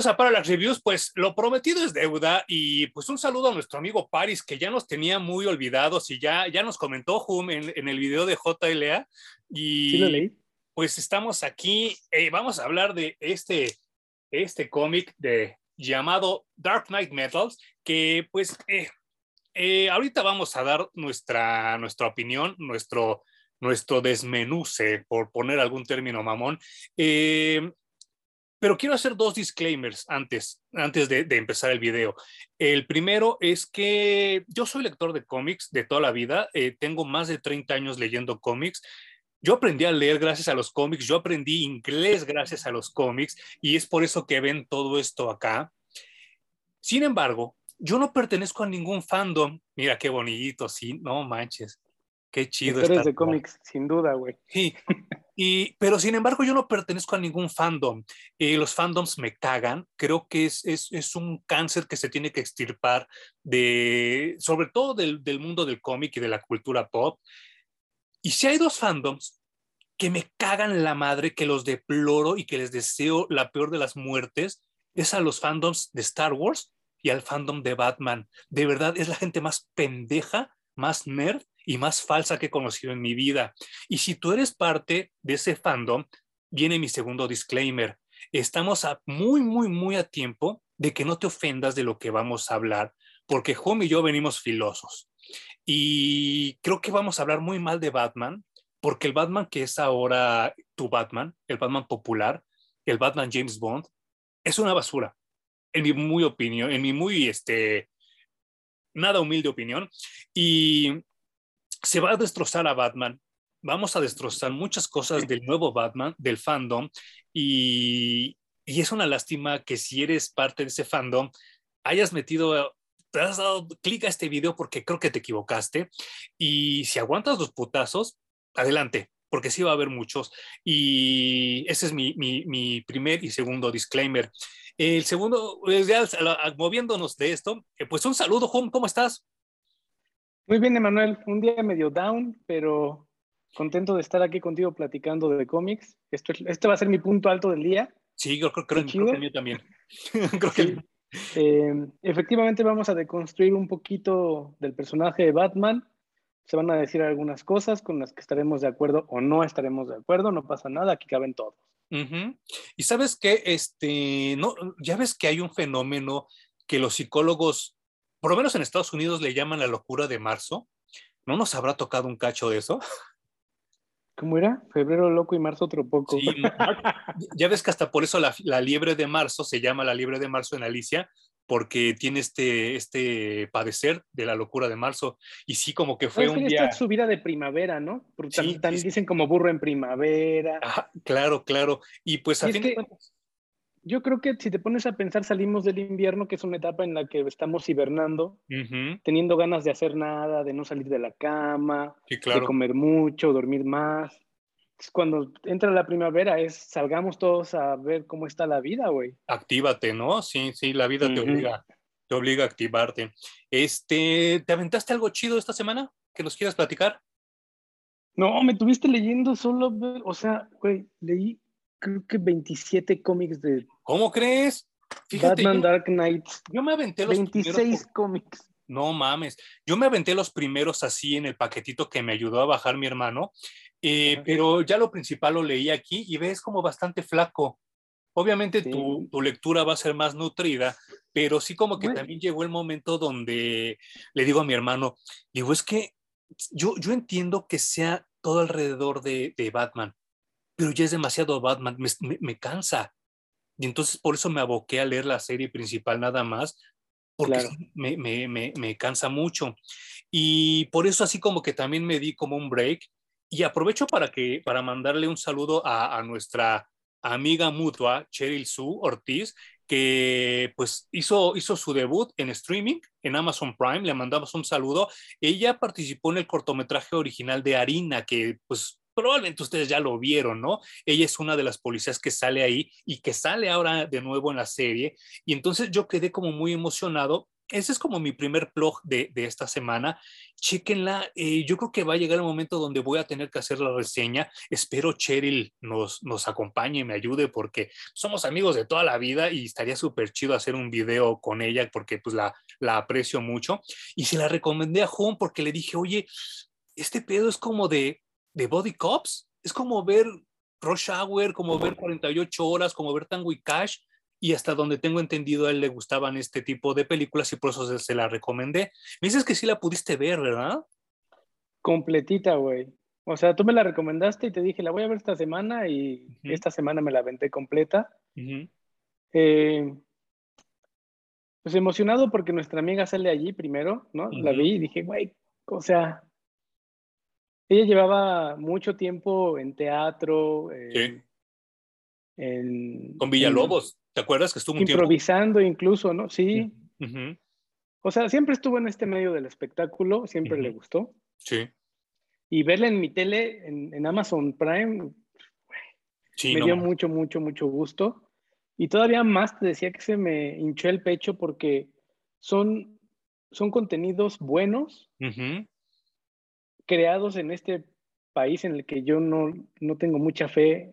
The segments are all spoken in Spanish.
bienvenidos a Parallax Reviews. Pues lo prometido es deuda y pues un saludo a nuestro amigo Paris que ya nos tenía muy olvidados y ya, ya nos comentó Hum en, en el video de JLA y Sí lo leí. pues estamos aquí, eh, vamos a hablar de este, este cómic de llamado Dark Knight Metals que pues eh, eh, ahorita vamos a dar nuestra, nuestra opinión, nuestro, nuestro desmenuce, por poner algún término mamón. Eh, pero quiero hacer dos disclaimers antes, antes de, de, empezar el video. El primero es que yo soy lector de cómics de toda la vida, eh, tengo más de 30 años leyendo cómics. Yo aprendí a leer gracias a los cómics, yo aprendí inglés gracias a los cómics y es por eso que ven todo esto acá. Sin embargo, yo no pertenezco a ningún fandom. Mira qué bonito, sí, no manches. Qué chido. Lectores de cómics, sin duda, güey. Sí, pero sin embargo yo no pertenezco a ningún fandom. Eh, los fandoms me cagan. Creo que es, es, es, un cáncer que se tiene que extirpar de, sobre todo del, del mundo del cómic y de la cultura pop. Y si hay dos fandoms que me cagan la madre, que los deploro y que les deseo la peor de las muertes, es a los fandoms de Star Wars y al fandom de Batman. De verdad, es la gente más pendeja, más nerd y más falsa que he conocido en mi vida. Y si tú eres parte de ese fandom, viene mi segundo disclaimer. Estamos a muy, muy, muy a tiempo de que no te ofendas de lo que vamos a hablar, porque Home y yo venimos filosos. Y creo que vamos a hablar muy mal de Batman, porque el Batman que es ahora tu Batman, el Batman popular, el Batman James Bond, es una basura, en mi muy opinión, en mi muy, este, nada humilde opinión. Y se va a destrozar a Batman. Vamos a destrozar muchas cosas del nuevo Batman, del fandom, y, y, es una lástima que si eres parte de ese fandom, hayas metido, te has dado clic a este video porque creo que te equivocaste, y si aguantas los putazos, adelante, porque sí va a haber muchos, y ese es mi, mi, mi primer y segundo disclaimer. El segundo, ya moviéndonos de esto, pues un saludo, Home, ¿cómo estás? Muy bien, Emanuel. Un día medio down, pero contento de estar aquí contigo platicando de cómics. Esto, este va a ser mi punto alto del día. Sí, yo creo, creo, creo que el mío también. creo sí. que... eh, efectivamente, vamos a deconstruir un poquito del personaje de Batman. Se van a decir algunas cosas con las que estaremos de acuerdo o no estaremos de acuerdo. No pasa nada, aquí caben todos. Uh -huh. Y sabes que, este, no, ya ves que hay un fenómeno que los psicólogos por lo menos en Estados Unidos le llaman la locura de marzo. ¿No nos habrá tocado un cacho de eso? ¿Cómo era? Febrero loco y marzo otro poco. Sí, ya ves que hasta por eso la, la, liebre de marzo se llama la liebre de marzo en Alicia, porque tiene este, este padecer de la locura de marzo. Y sí, como que fue es un día... Esta subida de primavera, ¿no? Porque sí, también, dicen como burro en primavera. Ajá, claro, claro. Y pues a fin de que... Yo creo que si te pones a pensar, salimos del invierno, que es una etapa en la que estamos hibernando, uh -huh. teniendo ganas de hacer nada, de no salir de la cama, sí, claro. de comer mucho, dormir más. Cuando entra la primavera es salgamos todos a ver cómo está la vida, güey. Actívate, ¿no? Sí, sí, la vida uh -huh. te obliga, te obliga a activarte. Este, ¿te aventaste algo chido esta semana que nos quieras platicar? No, me tuviste leyendo solo, o sea, güey, leí creo que 27 cómics de... ¿Cómo crees? Fíjate, Batman yo, Dark Knight. Yo me aventé los 26 cómics. No mames, yo me aventé los primeros así en el paquetito que me ayudó a bajar mi hermano, eh, pero ya lo principal lo leí aquí y ves como bastante flaco. Obviamente sí. tu, tu, lectura va a ser más nutrida, pero sí como que bueno. también llegó el momento donde le digo a mi hermano, digo, es que yo, yo entiendo que sea todo alrededor de, de Batman, pero ya es demasiado Batman, me, me, me, cansa. Y entonces por eso me aboqué a leer la serie principal nada más, porque claro. me, me, me, cansa mucho. Y por eso así como que también me di como un break. Y aprovecho para, que, para mandarle un saludo a, a nuestra amiga mutua, Cheryl Sue Ortiz, que pues hizo, hizo su debut en streaming en Amazon Prime, le mandamos un saludo. Ella participó en el cortometraje original de Harina, que pues probablemente ustedes ya lo vieron, ¿no? Ella es una de las policías que sale ahí y que sale ahora de nuevo en la serie. Y entonces yo quedé como muy emocionado ese es como mi primer blog de, de esta semana. Chequenla. Eh, yo creo que va a llegar el momento donde voy a tener que hacer la reseña. Espero Cheryl nos, nos acompañe, me ayude, porque somos amigos de toda la vida y estaría súper chido hacer un video con ella porque pues la, la aprecio mucho. Y se la recomendé a Juan porque le dije, oye, este pedo es como de, de Body Cops. Es como ver Rush Hour, como ver 48 horas, como ver Tango y Cash y hasta donde tengo entendido a él le gustaban este tipo de películas y por eso se, la recomendé. Me dices que sí la pudiste ver, ¿verdad? Completita, güey. O sea, tú me la recomendaste y te dije, la voy a ver esta semana y esta semana me la aventé completa. Eh, pues emocionado porque nuestra amiga sale allí primero, ¿no? La vi y dije, güey, o sea, ella llevaba mucho tiempo en teatro, sí. Con Villalobos, ¿te acuerdas que estuvo un Improvisando incluso, ¿no? Sí. O sea, siempre estuvo en este medio del espectáculo, siempre le gustó. Sí. Y verla en mi tele, en, Amazon Prime, me dio mucho, mucho, mucho gusto. Y todavía más te decía que se me hinchó el pecho porque son, son contenidos buenos, creados en este país en el que yo no, no tengo mucha fe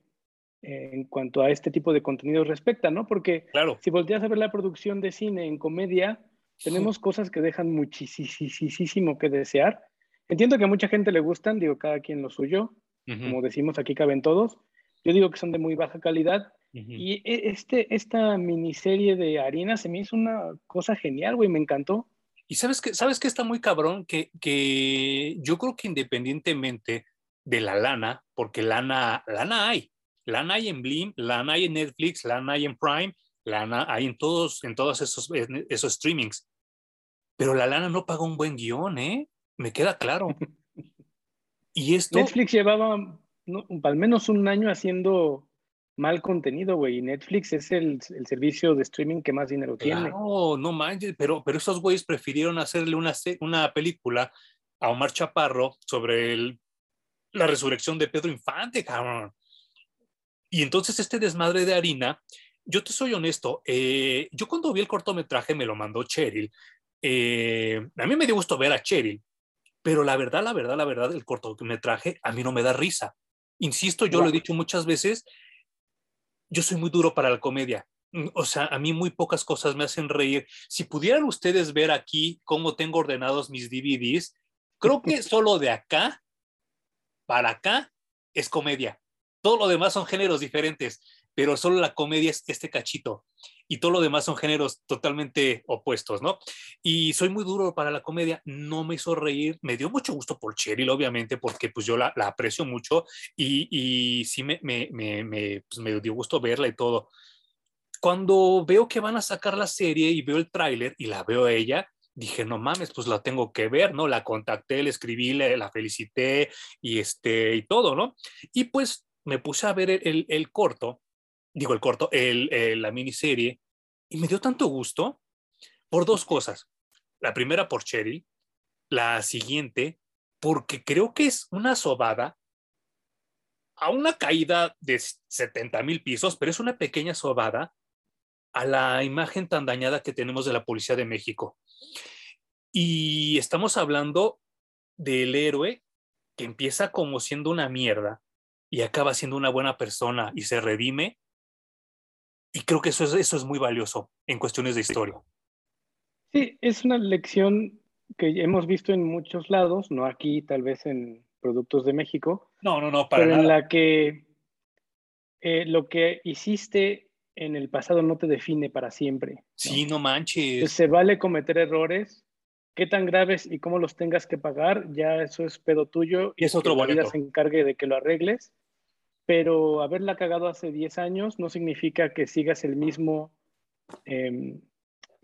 en cuanto a este tipo de contenidos respecta, ¿no? Porque claro. si volteas a ver la producción de cine en comedia, tenemos cosas que dejan muchísimo que desear. Entiendo que a mucha gente le gustan, digo, cada quien lo suyo, como decimos, aquí caben todos. Yo digo que son de muy baja calidad. Y e, este, esta miniserie de Harina se me hizo una cosa genial, güey, me encantó. Y sabes que, sabes que está muy cabrón, que, que yo creo que independientemente de la lana, porque lana, lana hay, Lana hay en Blim, lana hay en Netflix, lana hay en Prime, lana hay en todos, en todos esos, esos streamings. Pero la lana no paga un buen guion, ¿eh? Me queda claro. Y esto... Netflix llevaba al menos un año haciendo mal contenido, güey. Netflix es el, servicio de streaming que más dinero tiene. No, no manches, pero, pero esos güeyes prefirieron hacerle una, una película a Omar Chaparro sobre el, la resurrección de Pedro Infante, cabrón. Y entonces este desmadre de harina, yo te soy honesto, eh, yo cuando vi el cortometraje me lo mandó Cheryl. Eh, a mí me dio gusto ver a Cheryl, pero la verdad, la verdad, la verdad, el cortometraje a mí no me da risa. Insisto, yo lo he dicho muchas veces, yo soy muy duro para la comedia. Mm, o sea, a mí muy pocas cosas me hacen reír. Si pudieran ustedes ver aquí cómo tengo ordenados mis DVDs, creo que solo de acá para acá es comedia. Todo lo demás son géneros diferentes, pero solo la comedia es este cachito y todo lo demás son géneros totalmente opuestos, ¿no? Y soy muy duro para la comedia, no me hizo reír, me dio mucho gusto por Cheryl, obviamente, porque pues yo la, aprecio mucho y, y sí me, me, me, pues, me dio gusto verla y todo. Cuando veo que van a sacar la serie y veo el tráiler y la veo a ella, dije, no mames, pues la tengo que ver, ¿no? La contacté, le escribí, la felicité y, este, y todo, ¿no? Y pues me puse a ver el, corto, digo el corto, el, la miniserie, y me dio tanto gusto por dos cosas. La primera por Cherry, la siguiente porque creo que es una sobada a una caída de 70 mil pisos, pero es una pequeña sobada a la imagen tan dañada que tenemos de la Policía de México. Y estamos hablando del héroe que empieza como siendo una mierda y acaba siendo una buena persona y se redime. Y creo que eso es, eso es muy valioso en cuestiones de historia. Sí, es una lección que hemos visto en muchos lados, no aquí, tal vez en productos de México. No, no, no, para pero en la que eh, lo que hiciste en el pasado no te define para siempre. Sí, no manches. se vale cometer errores, qué tan graves y cómo los tengas que pagar, ya eso es pedo tuyo. Y es otro que la vida se encargue de que lo arregles. Pero haberla cagado hace 10 años no significa que sigas el mismo em,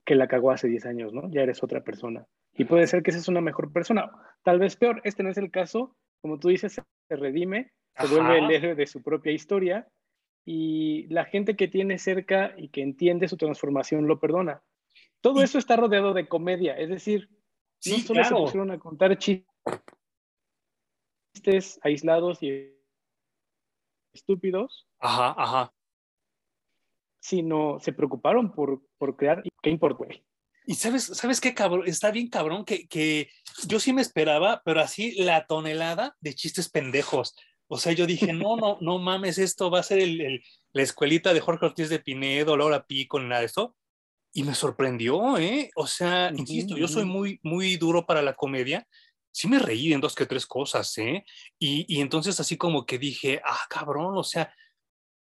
que la cagó hace 10 años, ¿no? Ya eres otra persona. Y puede ser que es una mejor persona. Tal vez peor, este no es el caso. Como tú dices, se redime, se vuelve el héroe de su propia historia y la gente que tiene cerca y que entiende su transformación lo perdona. Todo eso está rodeado de comedia, es decir, no solo se pusieron a contar chistes aislados y estúpidos. Ajá, ajá. Sino se preocuparon por, por crear. ¿Qué importa, Y sabes, ¿sabes qué cabrón? Está bien cabrón que, que yo sí me esperaba, pero así la tonelada de chistes pendejos. O sea, yo dije, no, no, no mames, esto va a ser el, la escuelita de Jorge Ortiz de Pinedo, Laura Pico, nada de eso. Y me sorprendió, ¿eh? O sea, insisto, yo soy muy, muy duro para la comedia. Sí me reí en dos que tres cosas, ¿eh? Y, y entonces así como que dije, ah, cabrón, o sea,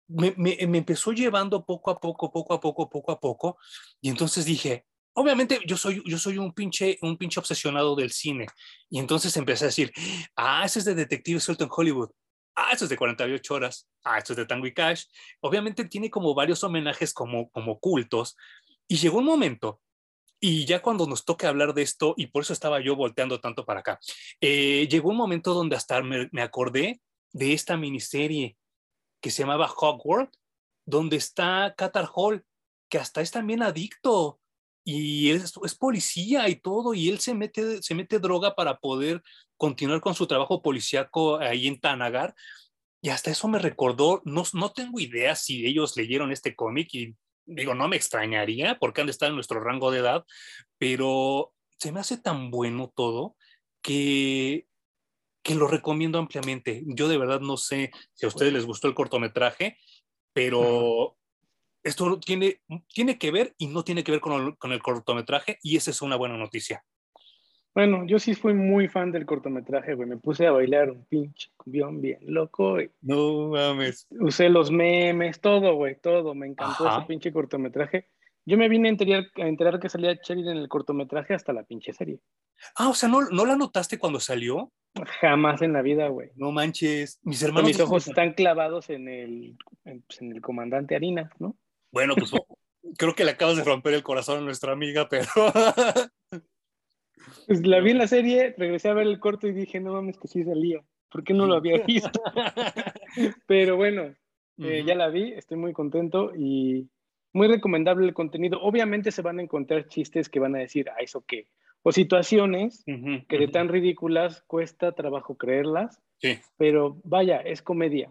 me, me, me, empezó llevando poco a poco, poco a poco, poco a poco. Y entonces dije, obviamente yo soy, yo soy un, pinche, un pinche obsesionado del cine. Y entonces empecé a decir, ah, ese es de Detective Suelto en Hollywood. Ah, esto es de 48 horas. Ah, esto es de Tango y Cash. Obviamente tiene como varios homenajes como, como cultos. Y llegó un momento y ya cuando nos toque hablar de esto, y por eso estaba yo volteando tanto para acá, eh, llegó un momento donde hasta me, acordé de esta miniserie que se llamaba Hogwarts, donde está Qatar Hall, que hasta es también adicto y es, policía y todo, y él se mete, se mete droga para poder continuar con su trabajo policíaco ahí en Tanagar. Y hasta eso me recordó, no, no tengo idea si ellos leyeron este cómic y digo, no me extrañaría porque han de estar en nuestro rango de edad, pero se me hace tan bueno todo que, que lo recomiendo ampliamente. Yo de verdad no sé si a ustedes les gustó el cortometraje, pero esto tiene, tiene que ver y no tiene que ver con el, con el cortometraje y esa es una buena noticia. Bueno, yo sí fui muy fan del cortometraje, güey. Me puse a bailar un pinche cumbión bien loco, güey. No mames. Usé los memes, todo, güey, todo. Me encantó Ajá. ese pinche cortometraje. Yo me vine a enterar, a enterar que salía Cheryl en el cortometraje hasta la pinche serie. Ah, o sea, ¿no, ¿no la notaste cuando salió? Jamás en la vida, güey. No manches. Mis hermanos. Mis ojos están clavados en el, en, pues, en el comandante Harina, ¿no? Bueno, pues creo que le acabas de romper el corazón a nuestra amiga, pero. Pues la vi en la serie, regresé a ver el corto y dije, no mames, que sí salía. ¿Por qué no lo había visto? Pero bueno, uh -huh. eh, ya la vi, estoy muy contento y muy recomendable el contenido. Obviamente se van a encontrar chistes que van a decir, ah, ¿eso qué? O situaciones uh -huh, que de tan ridículas cuesta trabajo creerlas. Sí. Pero vaya, es comedia.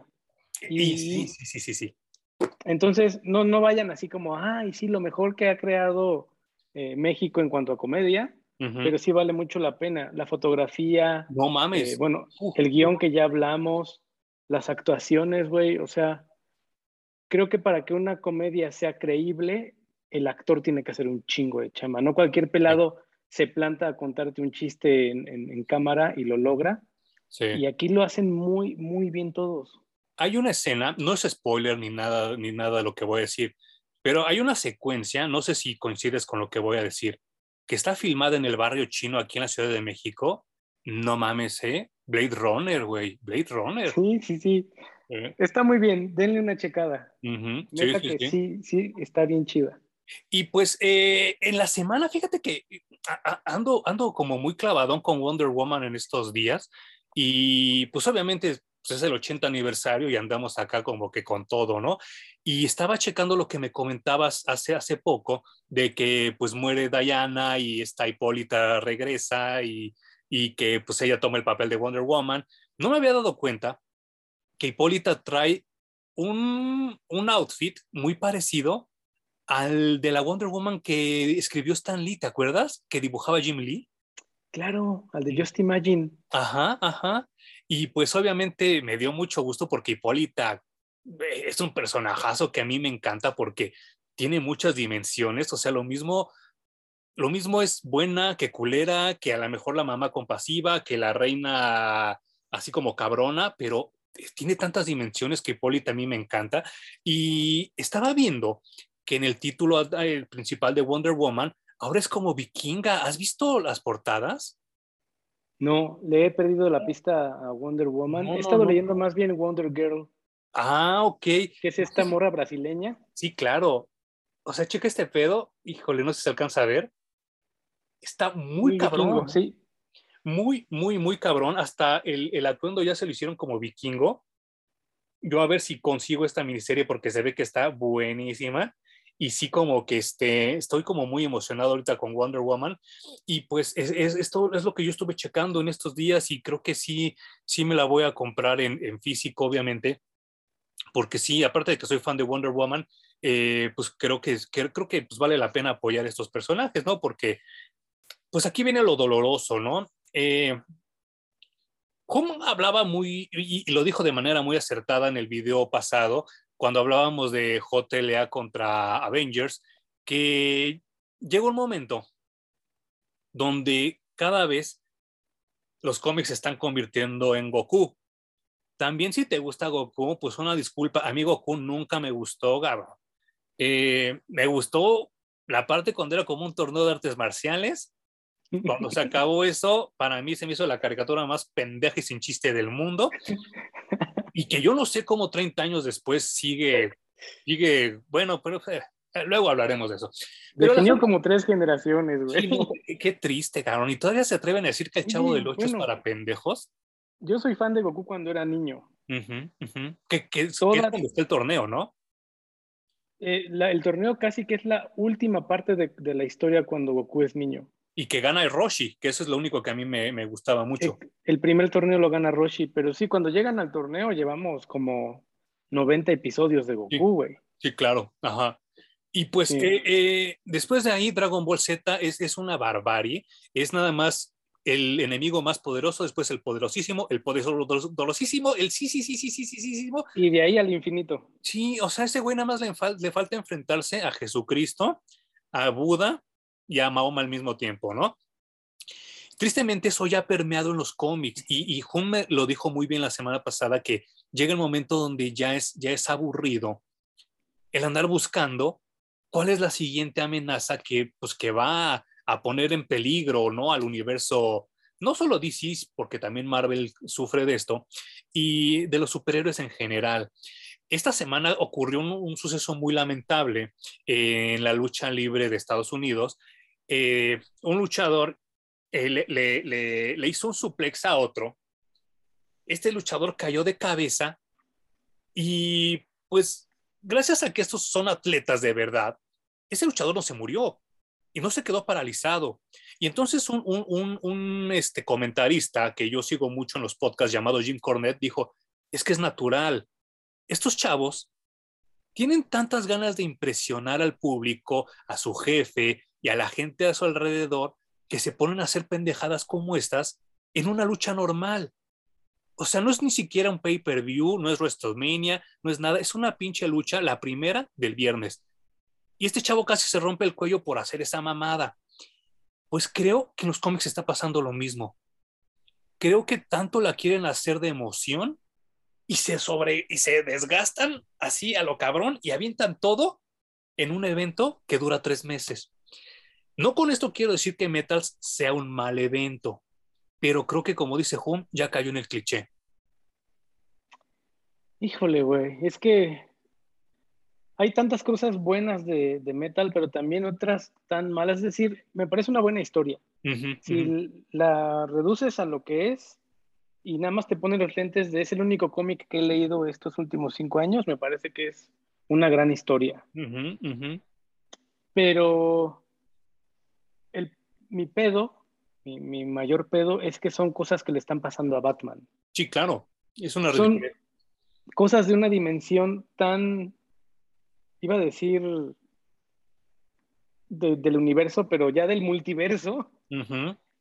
Y, sí, sí, sí, sí, sí. Entonces, no, no vayan así como, ay, sí, lo mejor que ha creado eh, México en cuanto a comedia Uh -huh. Pero sí vale mucho la pena. La fotografía. No mames. Eh, bueno, el guion que ya hablamos, las actuaciones, güey. O sea, creo que para que una comedia sea creíble, el actor tiene que hacer un chingo de chamba. No cualquier pelado sí. se planta a contarte un chiste en, en, en cámara y lo logra. Sí. Y aquí lo hacen muy, muy bien todos. Hay una escena, no es spoiler ni nada, ni nada de lo que voy a decir, pero hay una secuencia, no sé si coincides con lo que voy a decir que está filmada en el barrio chino aquí en la Ciudad de México, no mames, ¿eh? Blade Runner, güey, Blade Runner. Sí, sí, sí. ¿Eh? Está muy bien, denle una checada. Uh -huh. sí, sí, que sí. sí, sí, está bien chida. Y pues eh, en la semana, fíjate que ando, ando como muy clavadón con Wonder Woman en estos días y pues obviamente pues es el 80 aniversario y andamos acá como que con todo, ¿no? Y estaba checando lo que me comentabas hace, hace poco de que pues muere Diana y esta Hipólita regresa y, y que pues ella toma el papel de Wonder Woman. No me había dado cuenta que Hipólita trae un, un outfit muy parecido al de la Wonder Woman que escribió Stan Lee, ¿te acuerdas? Que dibujaba Jim Lee. Claro, al de Just Imagine. Ajá, ajá. Y pues obviamente me dio mucho gusto porque Hipólita eh, es un personajazo que a mí me encanta porque tiene muchas dimensiones, o sea, lo mismo, lo mismo es buena que culera, que a lo mejor la mamá compasiva, que la reina así como cabrona, pero tiene tantas dimensiones que Hipólita a mí me encanta. Y estaba viendo que en el título el principal de Wonder Woman ahora es como vikinga. ¿Has visto las portadas? No, le he perdido la pista a Wonder Woman. No, he estado no, no. leyendo más bien Wonder Girl. Ah, ok. Que es esta morra brasileña. Sí, claro. O sea, checa este pedo. Híjole, no sé si se alcanza a ver. Está muy, muy cabrón. Vikingo, sí. Muy, muy, muy cabrón. Hasta el, el atuendo ya se lo hicieron como vikingo. Yo a ver si consigo esta miniserie porque se ve que está buenísima y sí como que este, estoy como muy emocionado ahorita con Wonder Woman y pues es, es, esto es lo que yo estuve checando en estos días y creo que sí, sí me la voy a comprar en, en físico obviamente porque sí, aparte de que soy fan de Wonder Woman, eh, pues creo que, creo que pues vale la pena apoyar estos personajes, ¿no? Porque, pues aquí viene lo doloroso, ¿no? Eh, ¿Cómo hablaba muy, y, lo dijo de manera muy acertada en el video pasado, cuando hablábamos de JLA contra Avengers, que llegó un momento donde cada vez los cómics se están convirtiendo en Goku. También si te gusta Goku, pues una disculpa, a mí Goku nunca me gustó, Gabo. Eh, me gustó la parte cuando era como un torneo de artes marciales. Cuando se acabó eso, para mí se me hizo la caricatura más pendeja y sin chiste del mundo. Y que yo no sé cómo 30 años después sigue, sigue, bueno, pero eh, luego hablaremos de eso. Pero Definió como tres generaciones, güey. qué triste, cabrón. Y todavía se atreven a decir que el Chavo del Ocho es para pendejos. Yo soy fan de Goku cuando era niño. Que, que, es el torneo, ¿no? Eh, el torneo casi que es la última parte de, la historia cuando Goku es niño. Y que gana el Roshi, que eso es lo único que a mí me, gustaba mucho. El, primer torneo lo gana Roshi, pero sí, cuando llegan al torneo llevamos como 90 episodios de Goku, güey. Sí, claro, ajá. Y pues eh, eh, después de ahí Dragon Ball Z es, es una barbarie, es nada más el enemigo más poderoso, después el poderosísimo, el poderosísimo, el sí, sí, sí, sí, sí, sí, sí. Y de ahí al infinito. Sí, o sea, ese güey nada más le, le falta enfrentarse a Jesucristo, a Buda y a Mahoma al mismo tiempo, ¿no? Tristemente eso ya ha permeado en los cómics y, y Hume lo dijo muy bien la semana pasada que llega el momento donde ya es, ya es aburrido el andar buscando cuál es la siguiente amenaza que, pues, que va a poner en peligro ¿no? al universo, no solo DC, porque también Marvel sufre de esto, y de los superhéroes en general. Esta semana ocurrió un, suceso muy lamentable en la lucha libre de Estados Unidos. Eh, un luchador eh, le, hizo un suplex a otro. Este luchador cayó de cabeza y pues gracias a que estos son atletas de verdad, ese luchador no se murió, y no se quedó paralizado. Y entonces un, este, comentarista que yo sigo mucho en los podcasts llamado Jim Cornette dijo, es que es natural. Estos chavos tienen tantas ganas de impresionar al público, a su jefe y a la gente a su alrededor, que se ponen a hacer pendejadas como estas en una lucha normal. O sea, no es ni siquiera un pay-per-view, no es WrestleMania, no es nada, es una pinche lucha, la primera del viernes. Y este chavo casi se rompe el cuello por hacer esa mamada. Pues creo que en los cómics está pasando lo mismo. Creo que tanto la quieren hacer de emoción y se sobre y se desgastan así a lo cabrón y avientan todo en un evento que dura tres meses. No con esto quiero decir que Metals sea un mal evento, pero creo que como dice Hum, ya cayó en el cliché. Híjole, güey, es que hay tantas cosas buenas de, metal, pero también otras tan malas. Es decir, me parece una buena historia. si la reduces a lo que es y nada más te pones los lentes de es el único cómic que he leído estos últimos cinco años, me parece que es una gran historia. Pero mi pedo, mi, mayor pedo, es que son cosas que le están pasando a Batman. Sí, claro. Es una son cosas de una dimensión tan iba a decir del universo, pero ya del multiverso,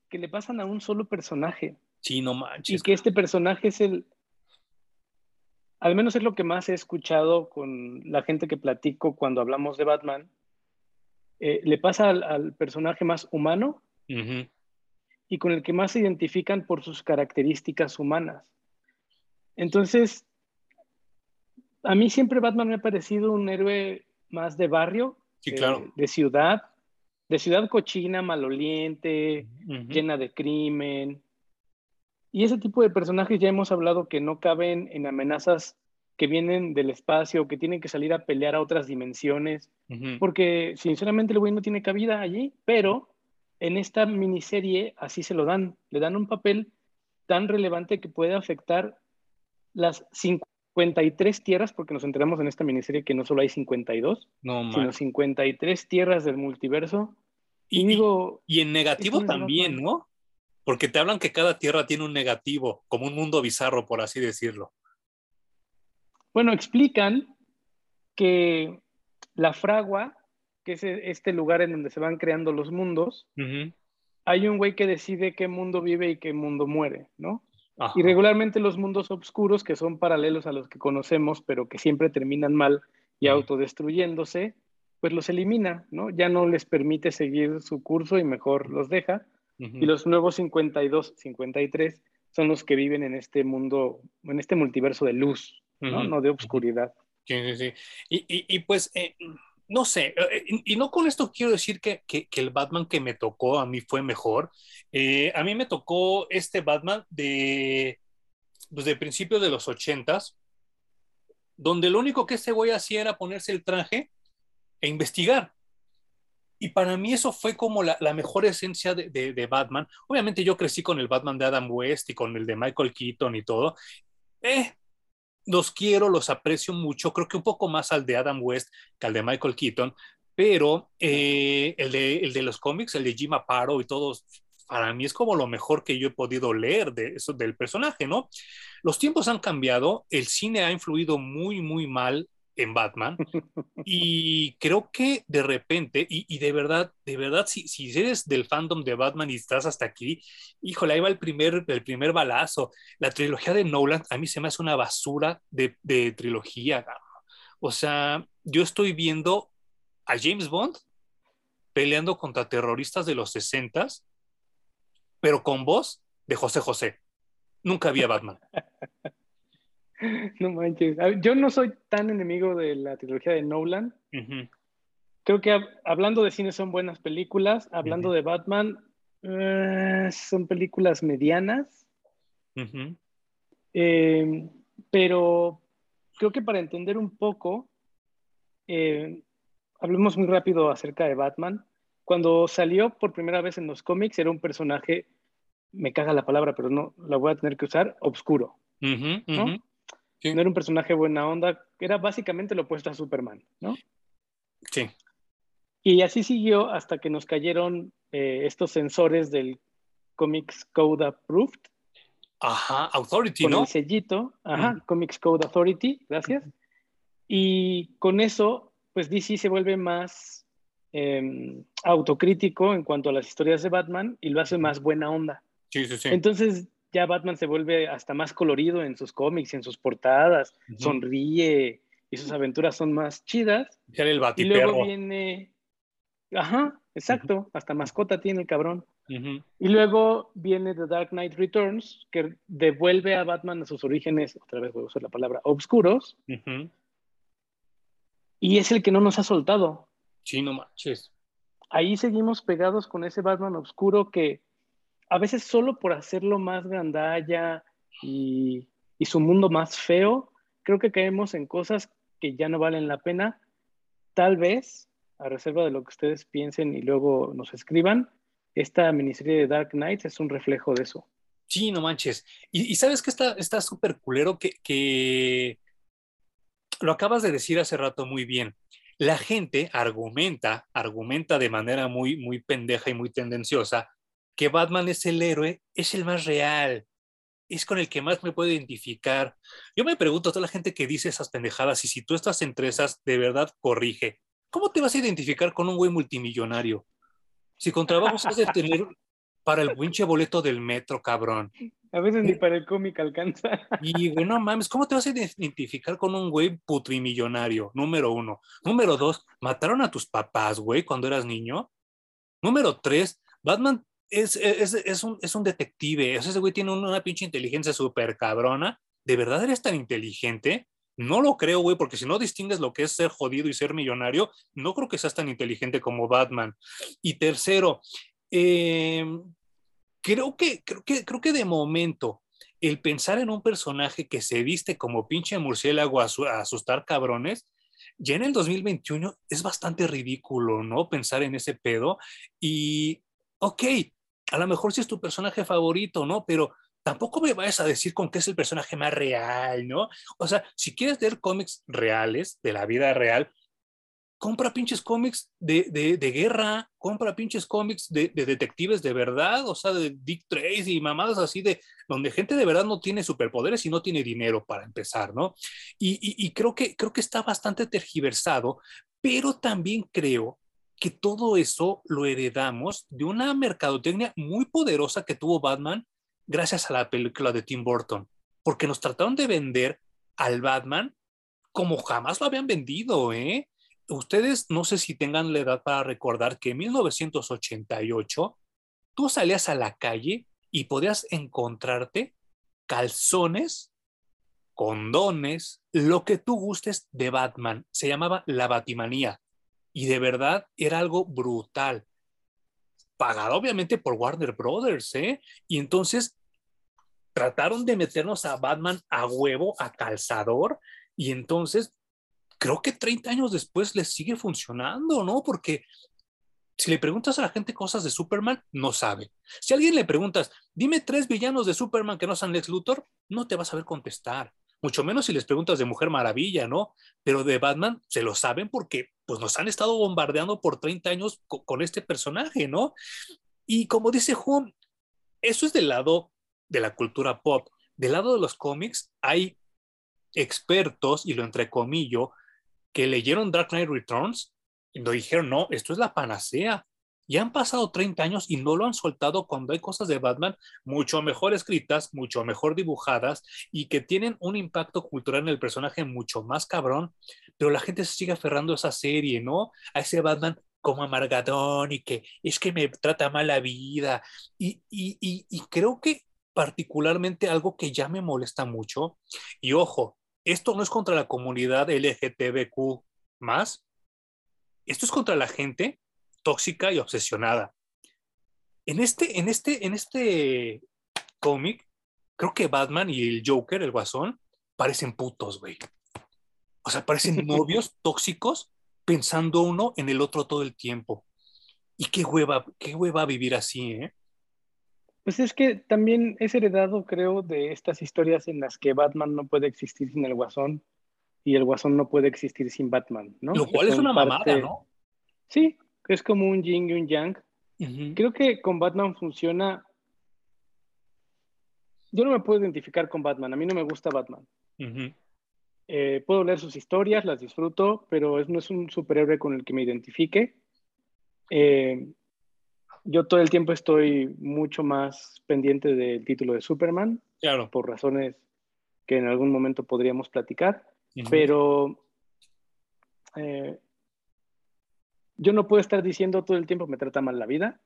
que le pasan a un solo personaje. Sí, no manches. Y que este personaje es el, al menos es lo que más he escuchado con la gente que platico cuando hablamos de Batman, eh, le pasa al, personaje más humano y con el que más se identifican por sus características humanas. Entonces, a mí siempre Batman me ha parecido un héroe más de barrio, eh, de ciudad, de ciudad cochina, maloliente, llena de crimen. Y ese tipo de personajes ya hemos hablado que no caben en amenazas que vienen del espacio, que tienen que salir a pelear a otras dimensiones, porque sinceramente el güey no tiene cabida allí, pero en esta miniserie así se lo dan, le dan un papel tan relevante que puede afectar las cinco 53 tierras, porque nos enteramos en esta miniserie que no solo hay 52, no, sino 53 tierras del multiverso. Y, digo, y en negativo también, ¿no? Porque te hablan que cada tierra tiene un negativo, como un mundo bizarro, por así decirlo. Bueno, explican que la fragua, que es este lugar en donde se van creando los mundos, hay un güey que decide qué mundo vive y qué mundo muere, ¿no? Y regularmente los mundos oscuros, que son paralelos a los que conocemos, pero que siempre terminan mal y autodestruyéndose, pues los elimina, ¿no? Ya no les permite seguir su curso y mejor los deja. Y los nuevos 52, 53 son los que viven en este mundo, en este multiverso de luz, ¿no? No de obscuridad. Sí, sí, sí. Y, pues, eh, no sé, eh, y, no con esto quiero decir que, el Batman que me tocó a mí fue mejor. Eh, a mí me tocó este Batman de, pues de principios de los ochentas, donde lo único que ese güey hacía era ponerse el traje e investigar. Y para mí eso fue como la, mejor esencia de, Batman. Obviamente yo crecí con el Batman de Adam West y con el de Michael Keaton y todo. Eh, los quiero, los aprecio mucho. Creo que un poco más al de Adam West que al de Michael Keaton. Pero eh, el, de, el de los cómics, el de Jim Aparo y todos, para mí es como lo mejor que yo he podido leer de eso, del personaje, ¿no? Los tiempos han cambiado, el cine ha influido muy, muy mal en Batman. Y creo que de repente, y, de verdad, de verdad, si, si, eres del fandom de Batman y estás hasta aquí, híjole, ahí va el primer, el primer balazo. La trilogía de Nolan a mí se me hace una basura de, de trilogía. O sea, yo estoy viendo a James Bond peleando contra terroristas de los 60 pero con voz de José José. Nunca había Batman. No manches. Yo no soy tan enemigo de la trilogía de Nolan. Creo que hablando de cine son buenas películas. Hablando de Batman, eh, son películas medianas. Eh, pero creo que para entender un poco, eh, hablemos muy rápido acerca de Batman. Cuando salió por primera vez en los cómics, era un personaje, me caga la palabra, pero no la voy a tener que usar, oscuro. ¿no? No era un personaje buena onda, era básicamente lo opuesto a Superman, ¿no? Sí. Y así siguió hasta que nos cayeron eh, estos sensores del Comics Code Approved. Ajá, Authority, con ¿no? el sellito, ajá, Comics Code Authority, gracias. Y con eso, pues DC se vuelve más em, autocrítico en cuanto a las historias de Batman y lo hace más buena onda. Sí, sí, sí. Entonces, ya Batman se vuelve hasta más colorido en sus cómics, en sus portadas, sonríe y sus aventuras son más chidas. el y luego viene, ajá, exacto, hasta mascota tiene el cabrón. Y luego viene The Dark Knight Returns, que devuelve a Batman a sus orígenes, otra vez voy a usar la palabra, oscuros. Y es el que no nos ha soltado. Sí, no manches. Ahí seguimos pegados con ese Batman oscuro que a veces solo por hacerlo más grandalla y, su mundo más feo, creo que caemos en cosas que ya no valen la pena. Tal vez, a reserva de lo que ustedes piensen y luego nos escriban, esta miniserie de Dark Knight es un reflejo de eso. Sí, no manches. Y, sabes que está súper culero que, que lo acabas de decir hace rato muy bien. La gente argumenta, argumenta de manera muy, muy pendeja y muy tendenciosa que Batman es el héroe, es el más real, es con el que más me puedo identificar. Yo me pregunto a toda la gente que dice esas pendejadas y si tú estás entre esas, de verdad corrige. ¿Cómo te vas a identificar con un güey multimillonario? Si con trabajos has de tener para el pinche boleto del metro, cabrón. A veces ni para el cómic alcanza. Y bueno, mames, ¿cómo te vas a identificar con un güey putrimillonario? Número uno. Número dos, mataron a tus papás, güey, cuando eras niño. Número tres, Batman es, es, es, un, es un detective. ese güey tiene una pinche inteligencia súper cabrona. ¿De verdad eres tan inteligente? No lo creo, güey, porque si no distingues lo que es ser jodido y ser millonario, no creo que seas tan inteligente como Batman. Y tercero, em, creo, que, creo, que, creo que de momento el pensar en un personaje que se viste como pinche murciélago a, a asustar cabrones, ya en el 2021 es bastante ridículo, ¿no? Pensar en ese pedo. Y, ok, a lo mejor sí es tu personaje favorito, ¿no? Pero tampoco me vayas a decir con qué es el personaje más real, ¿no? O sea, si quieres leer cómics reales de la vida real, compra pinches cómics de, de, guerra, compra pinches cómics de, de, detectives de verdad, o sea, de Dick Tracy y mamadas así de donde gente de verdad no tiene superpoderes y no tiene dinero para empezar, ¿no? Y, y, creo, que, creo que está bastante tergiversado, pero también creo que todo eso lo heredamos de una mercadotecnia muy poderosa que tuvo Batman gracias a la película de Tim Burton, porque nos trataron de vender al Batman como jamás lo habían vendido, ¿eh? ustedes no sé si tengan la edad para recordar que en 1988 tú salías a la calle y podías encontrarte calzones, condones, lo que tú gustes de Batman. Se llamaba la Batimanía y de verdad era algo brutal. Pagado obviamente por Warner Brothers, ¿eh? Y entonces trataron de meternos a Batman a huevo, a calzador, y entonces creo que 30 años después les sigue funcionando, ¿no? Porque si le preguntas a la gente cosas de Superman, no sabe. Si a alguien le preguntas, dime tres villanos de Superman que no sean Lex Luthor, no te vas a saber contestar. Mucho menos si les preguntas de Mujer Maravilla, ¿no? Pero de Batman se lo saben porque pues nos han estado bombardeando por 30 años con, este personaje, ¿no? Y como dice Juan, eso es del lado de la cultura pop. Del lado de los cómics hay expertos, y lo entrecomillo, que leyeron Dark Knight Returns y lo dijeron, no, esto es la panacea. Ya han pasado 30 años y no lo han soltado cuando hay cosas de Batman mucho mejor escritas, mucho mejor dibujadas y que tienen un impacto cultural en el personaje mucho más cabrón, pero la gente se sigue aferrando a esa serie, ¿no? A ese Batman como amargadón y que es que me trata mal la vida. Y, y, y, y creo que particularmente algo que ya me molesta mucho, y ojo, esto no es contra la comunidad LGTBQ más, esto es contra la gente tóxica y obsesionada. En este, en este, en este cómic, creo que Batman y el Joker, el Guasón, parecen putos, güey. O sea, parecen novios tóxicos pensando uno en el otro todo el tiempo. Y qué hueva, qué hueva vivir así, ¿eh? Pues es que también es heredado, creo, de estas historias en las que Batman no puede existir sin el Guasón y el Guasón no puede existir sin Batman, ¿no? Lo cual es una mamada, ¿no? Sí, es como un yin y un yang. Creo que con Batman funciona. Yo no me puedo identificar con Batman, a mí no me gusta Batman. Eh, puedo leer sus historias, las disfruto, pero no es un superhéroe con el que me identifique. Eh, yo todo el tiempo estoy mucho más pendiente del título de Superman, claro. por razones que en algún momento podríamos platicar, pero eh, yo no puedo estar diciendo todo el tiempo me trata mal la vida,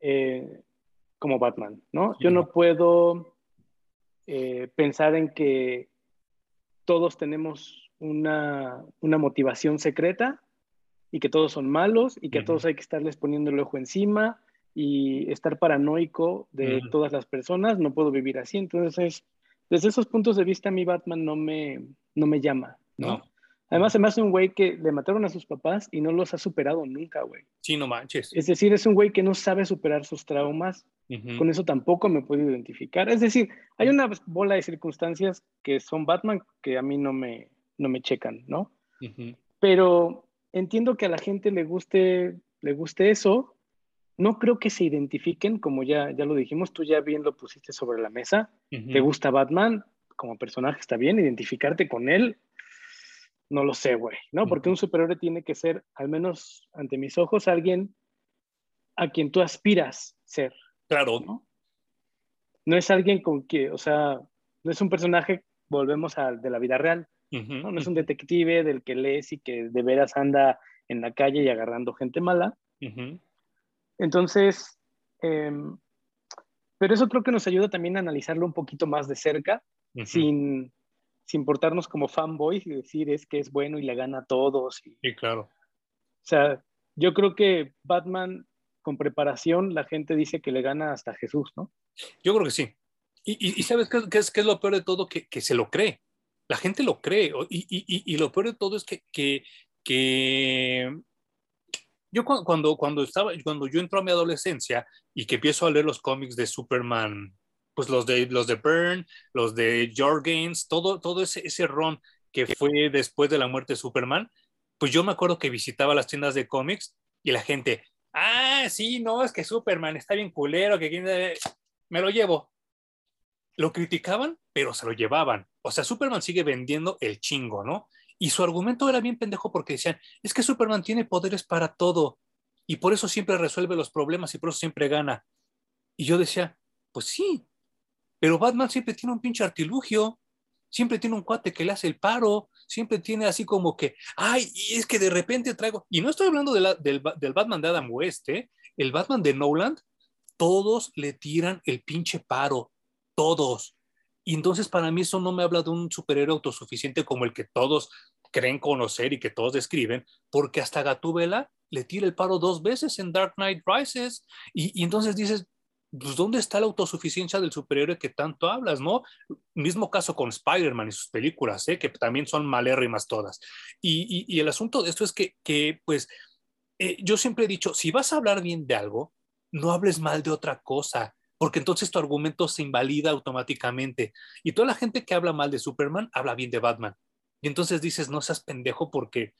eh, como Batman, ¿no? Yo no puedo eh, pensar en que todos tenemos una, una motivación secreta y que todos son malos y que a todos hay que estarles poniendo el ojo encima y estar paranoico de todas las personas, no puedo vivir así. Entonces, desde esos puntos de vista, mi Batman no me, no me llama, ¿no? Además, se me hace un güey que le mataron a sus papás y no los ha superado nunca, güey. Sí, no manches. Es decir, es un güey que no sabe superar sus traumas. Con eso tampoco me puedo identificar. Es decir, hay una bola de circunstancias que son Batman que a mí no me, no me checan, ¿no? Pero entiendo que a la gente le guste, le guste eso. No creo que se identifiquen, como ya, ya lo dijimos, tú ya bien lo pusiste sobre la mesa. ¿Te gusta Batman? Como personaje está bien, identificarte con él. No lo sé, güey, ¿no? Porque un superhéroe tiene que ser, al menos ante mis ojos, alguien a quien tú aspiras ser. Claro. ¿no? No es alguien con que, o sea, no es un personaje, volvemos a de la vida real ¿no? es un detective del que lees y que de veras anda en la calle y agarrando gente mala. Entonces, em, pero eso creo que nos ayuda también a analizarlo un poquito más de cerca, sin, sin portarnos como fanboys y decir es que es bueno y le gana a todos. Y, sí, claro. O sea, yo creo que Batman con preparación, la gente dice que le gana hasta Jesús, ¿no? Yo creo que sí. Y, y, ¿sabes qué, qué, es, qué, es, lo peor de todo? Que, que, se lo cree la gente lo cree. Y, lo peor de todo es que, que, yo cuando, cuando, estaba, cuando yo entro a mi adolescencia y que empiezo a leer los cómics de Superman, pues los de, los de Byrne, los de Jorgens, todo, todo ese, ese ron que fue después de la muerte de Superman, pues yo me acuerdo que visitaba las tiendas de cómics y la gente, ah, sí, no, es que Superman está bien culero, que me lo llevo. Lo criticaban, pero se lo llevaban. O sea, Superman sigue vendiendo el chingo, ¿no? Y su argumento era bien pendejo porque decían, es que Superman tiene poderes para todo y por eso siempre resuelve los problemas y por eso siempre gana. Y yo decía, pues sí, pero Batman siempre tiene un pinche artilugio, siempre tiene un cuate que le hace el paro, siempre tiene así como que, ay, es que de repente traigo, y no estoy hablando del, del, Batman de Adam West, ¿eh? el Batman de Nolan, todos le tiran el pinche paro, todos. Y entonces para mí eso no me habla de un superhéroe autosuficiente como el que todos creen conocer y que todos describen, porque hasta Gatúbela le tira el paro dos veces en Dark Knight Rises. Y, y entonces dices, pues ¿dónde está la autosuficiencia del superhéroe que tanto hablas, no? Mismo caso con Spider-Man y sus películas, ¿eh? que también son malérrimas todas. Y, y, el asunto de esto es que, que pues, eh, yo siempre he dicho, si vas a hablar bien de algo, no hables mal de otra cosa, porque entonces tu argumento se invalida automáticamente. Y toda la gente que habla mal de Superman habla bien de Batman. Y entonces dices, no seas pendejo porque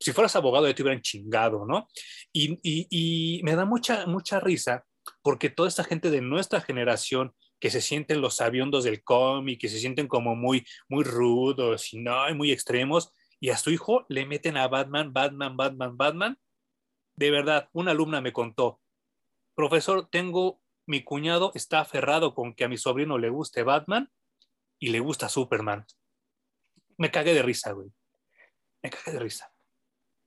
si fueras abogado ya te hubieran chingado, ¿no? Y, y, y me da mucha, mucha risa porque toda esta gente de nuestra generación que se sienten los aviondos del cómic, que se sienten como muy, muy rudos y no, muy extremos, y a su hijo le meten a Batman, Batman, Batman, Batman. De verdad, una alumna me contó, profesor, tengo, mi cuñado está aferrado con que a mi sobrino le guste Batman y le gusta Superman. Me cagué de risa, güey. Me cagué de risa.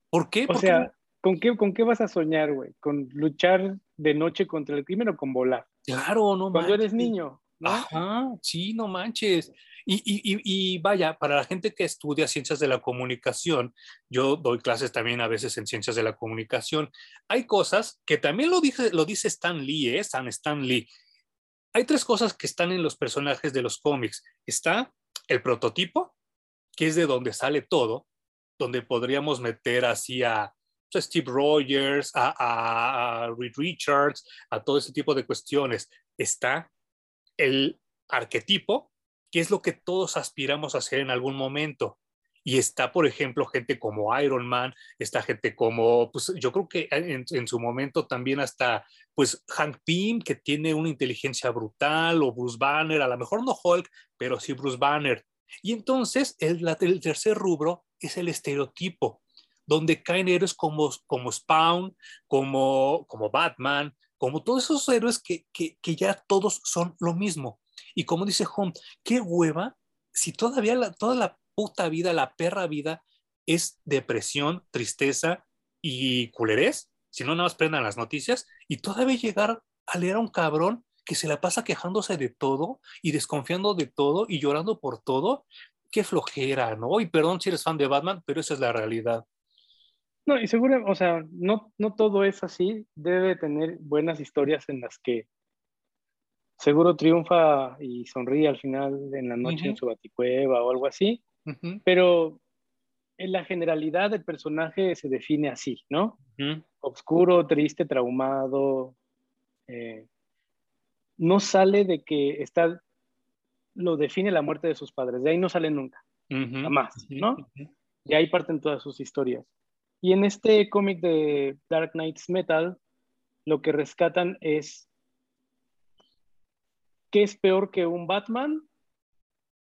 ¿Por qué? O sea, ¿con qué, ¿con qué vas a soñar, güey? ¿Con luchar de noche contra el crimen o con volar. Claro, no Cuando eres niño. ¿no? Ajá, sí, no manches. Y, y, y, vaya, para la gente que estudia ciencias de la comunicación, yo doy clases también a veces en ciencias de la comunicación, hay cosas que también lo dice, lo dice Stan Lee, ¿eh? Stan, Stan Lee. Hay tres cosas que están en los personajes de los cómics. Está el prototipo, que es de donde sale todo, donde podríamos meter así a a Steve Rogers, a, Reed Richards, a todo ese tipo de cuestiones. Está el arquetipo, que es lo que todos aspiramos a hacer en algún momento. Y está, por ejemplo, gente como Iron Man, está gente como, pues yo creo que en, su momento también hasta, pues Hank Pym, que tiene una inteligencia brutal, o Bruce Banner, a lo mejor no Hulk, pero sí Bruce Banner. Y entonces el, el tercer rubro es el estereotipo donde caen héroes como, como Spawn, como, como Batman, como todos esos héroes que, que, que ya todos son lo mismo. Y como dice Home, qué hueva si todavía la, toda la puta vida, la perra vida, es depresión, tristeza y culerés, si no nada más prendan las noticias, y todavía llegar a leer a un cabrón que se la pasa quejándose de todo y desconfiando de todo y llorando por todo, qué flojera, ¿no? Y perdón si eres fan de Batman, pero esa es la realidad. No, y seguro, o sea, no, no todo es así. Debe tener buenas historias en las que seguro triunfa y sonríe al final en la noche en su baticueva o algo así. Pero en la generalidad el personaje se define así, ¿no? Obscuro, triste, traumado. Eh, no sale de que está, lo define la muerte de sus padres. De ahí no sale nunca. Jamás, ¿no? Y ahí parten todas sus historias. Y en este cómic de Dark Knight's Metal, lo que rescatan es ¿qué es peor que un Batman?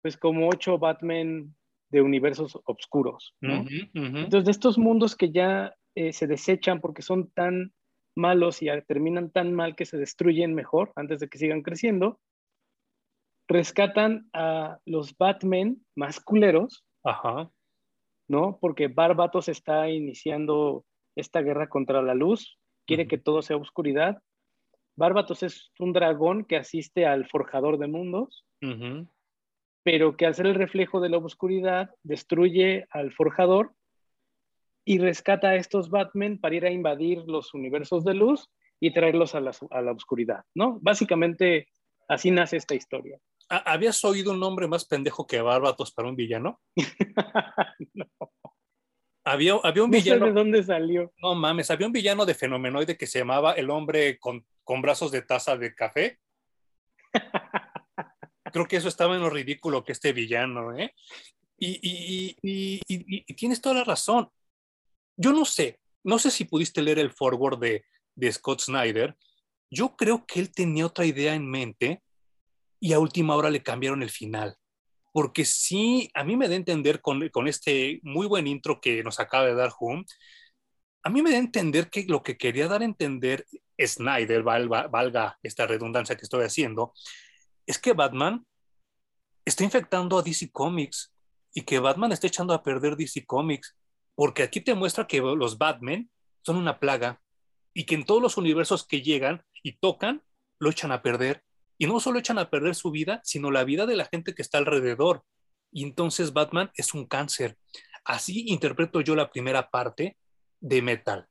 Pues como ocho Batman de universos oscuros. Entonces, de estos mundos que ya eh, se desechan porque son tan malos y terminan tan mal que se destruyen mejor antes de que sigan creciendo, rescatan a los Batman más culeros, Ajá. ¿No? Porque Barbatos está iniciando esta guerra contra la luz, quiere que todo sea oscuridad. Barbatos es un dragón que asiste al forjador de mundos, pero que al ser el reflejo de la oscuridad destruye al forjador y rescata a estos Batman para ir a invadir los universos de luz y traerlos a la, a la oscuridad, ¿no? Básicamente así nace esta historia. ¿Habías oído un nombre más pendejo que Bárbatos para un villano? no. Había, había un villano. de dónde salió. No mames, había un villano de fenomenoide que se llamaba el hombre con, con brazos de taza de café. Creo que eso estaba en lo ridículo que este villano, ¿eh? Y, y, y, y, tienes toda la razón. yo no sé, no sé si pudiste leer el forward de, de Scott Snyder. Yo creo que él tenía otra idea en mente y a última hora le cambiaron el final. Porque sí, a mí me da a entender con, con este muy buen intro que nos acaba de dar Hum, a mí me da a entender que lo que quería dar a entender Snyder, valga, valga esta redundancia que estoy haciendo, es que Batman está infectando a DC Comics y que Batman está echando a perder DC Comics, porque aquí te muestra que los Batman son una plaga y que en todos los universos que llegan y tocan, lo echan a perder. Y no solo echan a perder su vida, sino la vida de la gente que está alrededor. Y entonces Batman es un cáncer. Así interpreto yo la primera parte de Metal.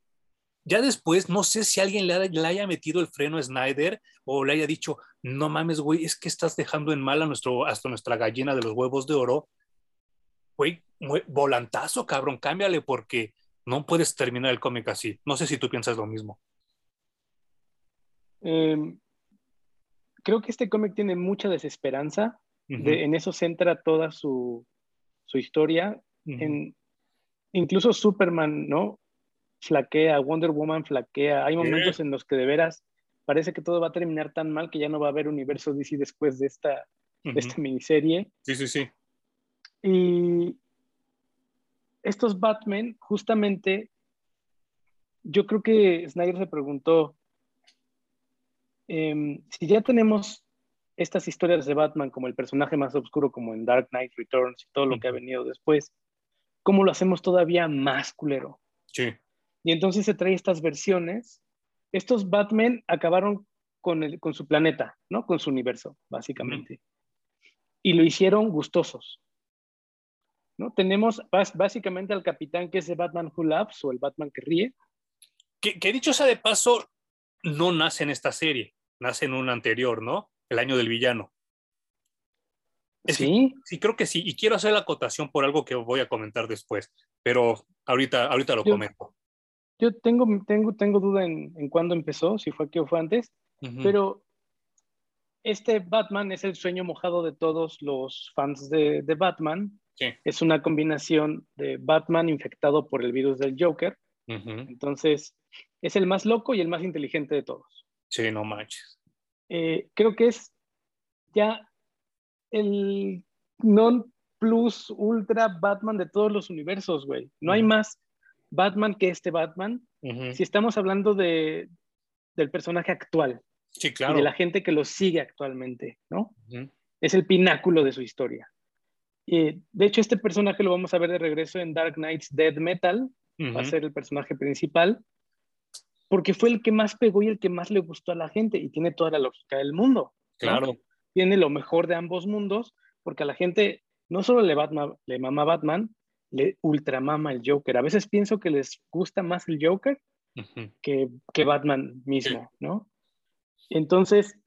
Ya después, no sé si alguien le, haya metido el freno a Snyder o le haya dicho, no mames, güey, es que estás dejando en mal a nuestro, hasta nuestra gallina de los huevos de oro. Güey, volantazo, cabrón, cámbiale porque no puedes terminar el cómic así. No sé si tú piensas lo mismo. Em, creo que este cómic tiene mucha desesperanza. en eso centra toda su, historia. en, incluso Superman, ¿no? Flaquea, Wonder Woman flaquea. Hay momentos en los que de veras parece que todo va a terminar tan mal que ya no va a haber universo DC después de esta, de esta miniserie. Sí, sí, sí. Y estos Batman, justamente, yo creo que Snyder se preguntó, em, si ya tenemos estas historias de Batman como el personaje más oscuro, como en Dark Knight Returns y todo lo que ha venido después, ¿cómo lo hacemos todavía más culero? Sí. Y entonces se trae estas versiones. Estos Batman acabaron con, el, con su planeta, ¿no? Con su universo, básicamente. Y lo hicieron gustosos. ¿no? Tenemos básicamente al capitán que es el Batman Who Laughs o el Batman que ríe. Que, que dicho sea de paso, no nace en esta serie, nace en una anterior, ¿no? El año del villano. sí. sí, creo que sí. Y quiero hacer la acotación por algo que voy a comentar después, pero ahorita, ahorita lo comento. Yo tengo, tengo, tengo duda en, en cuándo empezó, si fue aquí o fue antes, pero este Batman es el sueño mojado de todos los fans de, de Batman es una combinación de Batman infectado por el virus del Joker. Entonces, es el más loco y el más inteligente de todos. Sí, no manches. Eh, creo que es ya el non plus ultra Batman de todos los universos, güey. No hay más Batman que este Batman. Si estamos hablando de, del personaje actual. Sí, claro. Y de la gente que lo sigue actualmente, ¿no? Es el pináculo de su historia de hecho, este personaje lo vamos a ver de regreso en Dark Knight's Dead Metal. Va a ser el personaje principal. Porque fue el que más pegó y el que más le gustó a la gente. Y tiene toda la lógica del mundo. Claro. Tiene lo mejor de ambos mundos. Porque a la gente no solo le, Batman, le mama Batman, le ultramama el Joker. A veces pienso que les gusta más el Joker que, que, Batman mismo, ¿no? Entonces,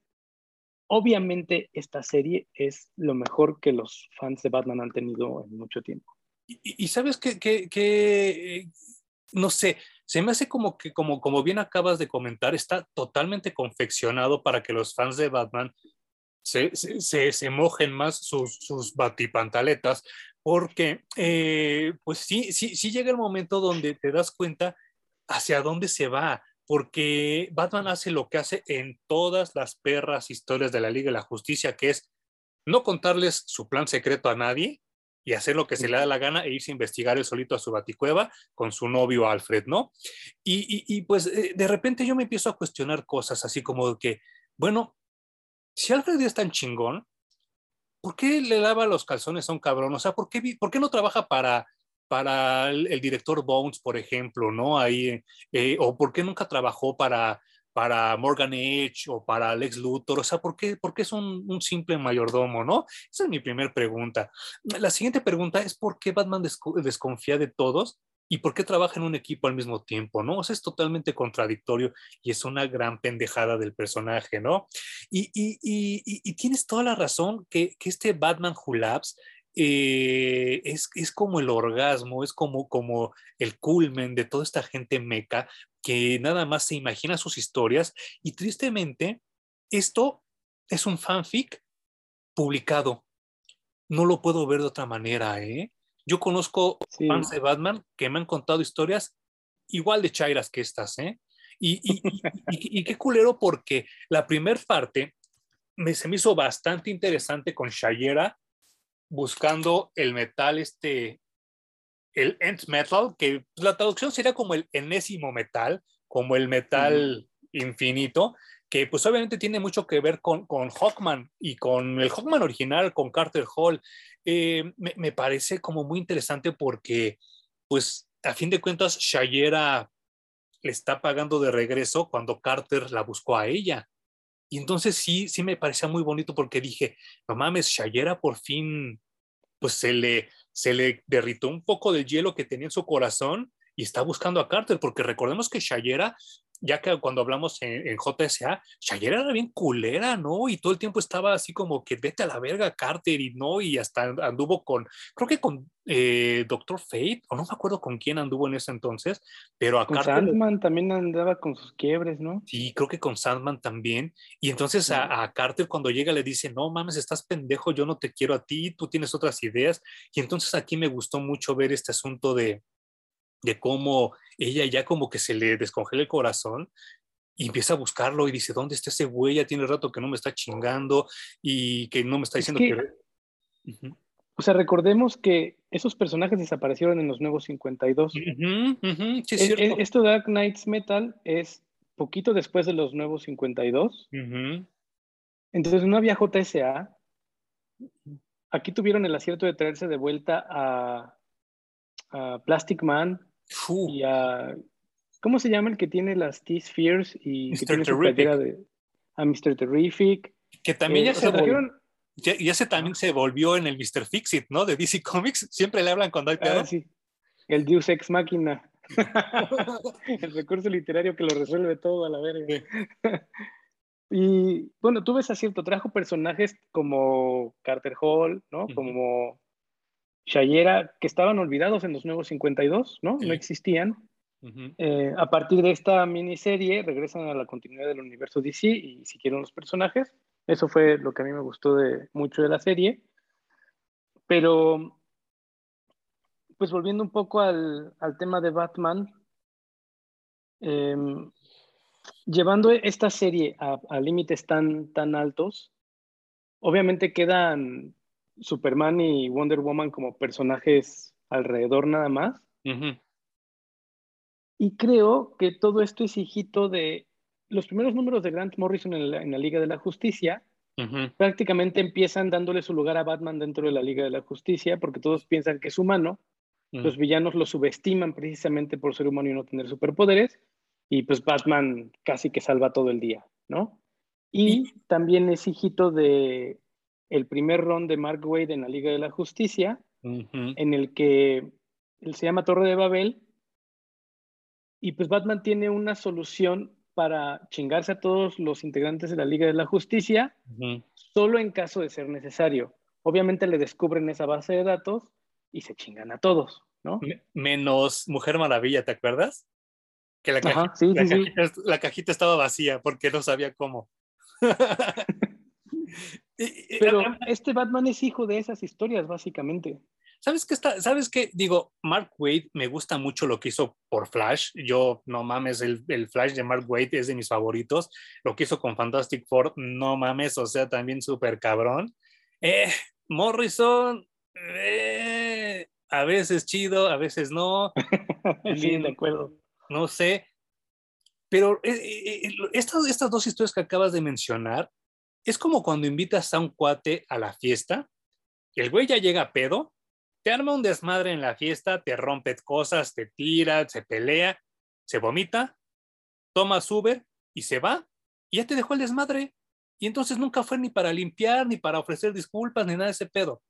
obviamente esta serie es lo mejor que los fans de Batman han tenido en mucho tiempo. Y, sabes que, que, no sé, se me hace como que, como, como bien acabas de comentar, está totalmente confeccionado para que los fans de Batman se, se, se, mojen más sus, sus batipantaletas, porque eh, pues sí, sí, sí llega el momento donde te das cuenta hacia dónde se va porque Batman hace lo que hace en todas las perras historias de la Liga de la Justicia, que es no contarles su plan secreto a nadie y hacer lo que se le da la gana e irse a investigar el solito a su baticueva con su novio Alfred, ¿no? Y, pues eh, de repente yo me empiezo a cuestionar cosas así como que, bueno, si Alfred es tan chingón, ¿por qué le lava los calzones a un cabrón? O sea, ¿por qué, por qué no trabaja para para el, director Bones, por ejemplo, ¿no? Ahí, eh, o por qué nunca trabajó para, para Morgan Edge o para Lex Luthor, o sea, ¿por qué, por qué es un, simple mayordomo, no? Esa es mi primera pregunta. La siguiente pregunta es ¿por qué Batman desconfía de todos y por qué trabaja en un equipo al mismo tiempo, no? O sea, es totalmente contradictorio y es una gran pendejada del personaje, ¿no? Y, tienes toda la razón que, este Batman Who eh, es, es, como el orgasmo, es como, como el culmen de toda esta gente meca que nada más se imagina sus historias y tristemente esto es un fanfic publicado. No lo puedo ver de otra manera, ¿eh? Yo conozco fans de Batman que me han contado historias igual de chairas que estas, ¿eh? Y, y, qué culero porque la primera parte me, se me hizo bastante interesante con Shayera buscando el metal este, el End Metal, que la traducción sería como el enésimo metal, como el metal infinito, que pues obviamente tiene mucho que ver con, con Hawkman y con el Hawkman original, con Carter Hall. Eh, me, me, parece como muy interesante porque pues a fin de cuentas Shayera le está pagando de regreso cuando Carter la buscó a ella. Y entonces sí, sí me parecía muy bonito porque dije, no mames, Shayera por fin, pues se le, se le derritó un poco del hielo que tenía en su corazón y está buscando a Carter, porque recordemos que Shayera ya que cuando hablamos en, JSA, Shayera era bien culera, ¿no? Y todo el tiempo estaba así como que vete a la verga, Carter, y no, y hasta anduvo con, creo que con eh, Doctor Fate, o no me acuerdo con quién anduvo en ese entonces, pero a con Carter. Sandman también andaba con sus quiebres, ¿no? Sí, creo que con Sandman también. Y entonces a, a, Carter cuando llega le dice, no mames, estás pendejo, yo no te quiero a ti, tú tienes otras ideas. Y entonces aquí me gustó mucho ver este asunto de, de cómo ella ya como que se le descongela el corazón y empieza a buscarlo y dice, ¿dónde está ese güey? Ya tiene rato que no me está chingando y que no me está diciendo que... O sea, recordemos que esos personajes desaparecieron en los nuevos 52. sí, es e, e, esto de Dark Knights Metal es poquito después de los nuevos 52. Entonces no había JSA. Aquí tuvieron el acierto de traerse de vuelta a, a Plastic Man, y a, ¿Cómo se llama el que tiene las T-Spheres y que tiene su de, a Mr. Terrific? Que también ya eh, se volvió, ya, ese también se volvió en el Mr. Fixit, ¿no? De DC Comics. Siempre le hablan cuando hay pedo. Ah, sí. El Deus Ex Máquina. el recurso literario que lo resuelve todo a la verga. y bueno, tú ves a cierto, trajo personajes como Carter Hall, ¿no? Como Shayera, que estaban olvidados en los nuevos 52, ¿no? No existían. Eh, a partir de esta miniserie regresan a la continuidad del universo DC y siguieron los personajes. Eso fue lo que a mí me gustó de mucho de la serie. Pero, pues volviendo un poco al, tema de Batman, em, llevando esta serie a, a límites tan, tan altos, obviamente quedan Superman y Wonder Woman como personajes alrededor nada más. Y creo que todo esto es hijito de los primeros números de Grant Morrison en la, Liga de la Justicia. Prácticamente empiezan dándole su lugar a Batman dentro de la Liga de la Justicia porque todos piensan que es humano. Los villanos lo subestiman precisamente por ser humano y no tener superpoderes. Y pues Batman casi que salva todo el día, ¿no? Y también es hijito de el primer ron de Mark Wade en la Liga de la Justicia, en el que él se llama Torre de Babel, y pues Batman tiene una solución para chingarse a todos los integrantes de la Liga de la Justicia, solo en caso de ser necesario. Obviamente le descubren esa base de datos y se chingan a todos, ¿no? Menos Mujer Maravilla, ¿te acuerdas? Que la, cajita, la cajita estaba vacía porque no sabía cómo. Pero este Batman es hijo de esas historias, básicamente. ¿Sabes qué está? ¿Sabes qué? Digo, Mark Wade me gusta mucho lo que hizo por Flash. Yo, no mames, el, el, Flash de Mark Wade es de mis favoritos. Lo que hizo con Fantastic Four, no mames, o sea, también súper cabrón. Eh, Morrison, eh, a veces chido, a veces no. sí, de acuerdo. No sé. Pero eh, estas, estas dos historias que acabas de mencionar es como cuando invitas a un cuate a la fiesta, el güey ya llega a pedo, te arma un desmadre en la fiesta, te rompe cosas, te tira, se pelea, se vomita, toma Uber y se va, y ya te dejó el desmadre. Y entonces nunca fue ni para limpiar, ni para ofrecer disculpas, ni nada de ese pedo.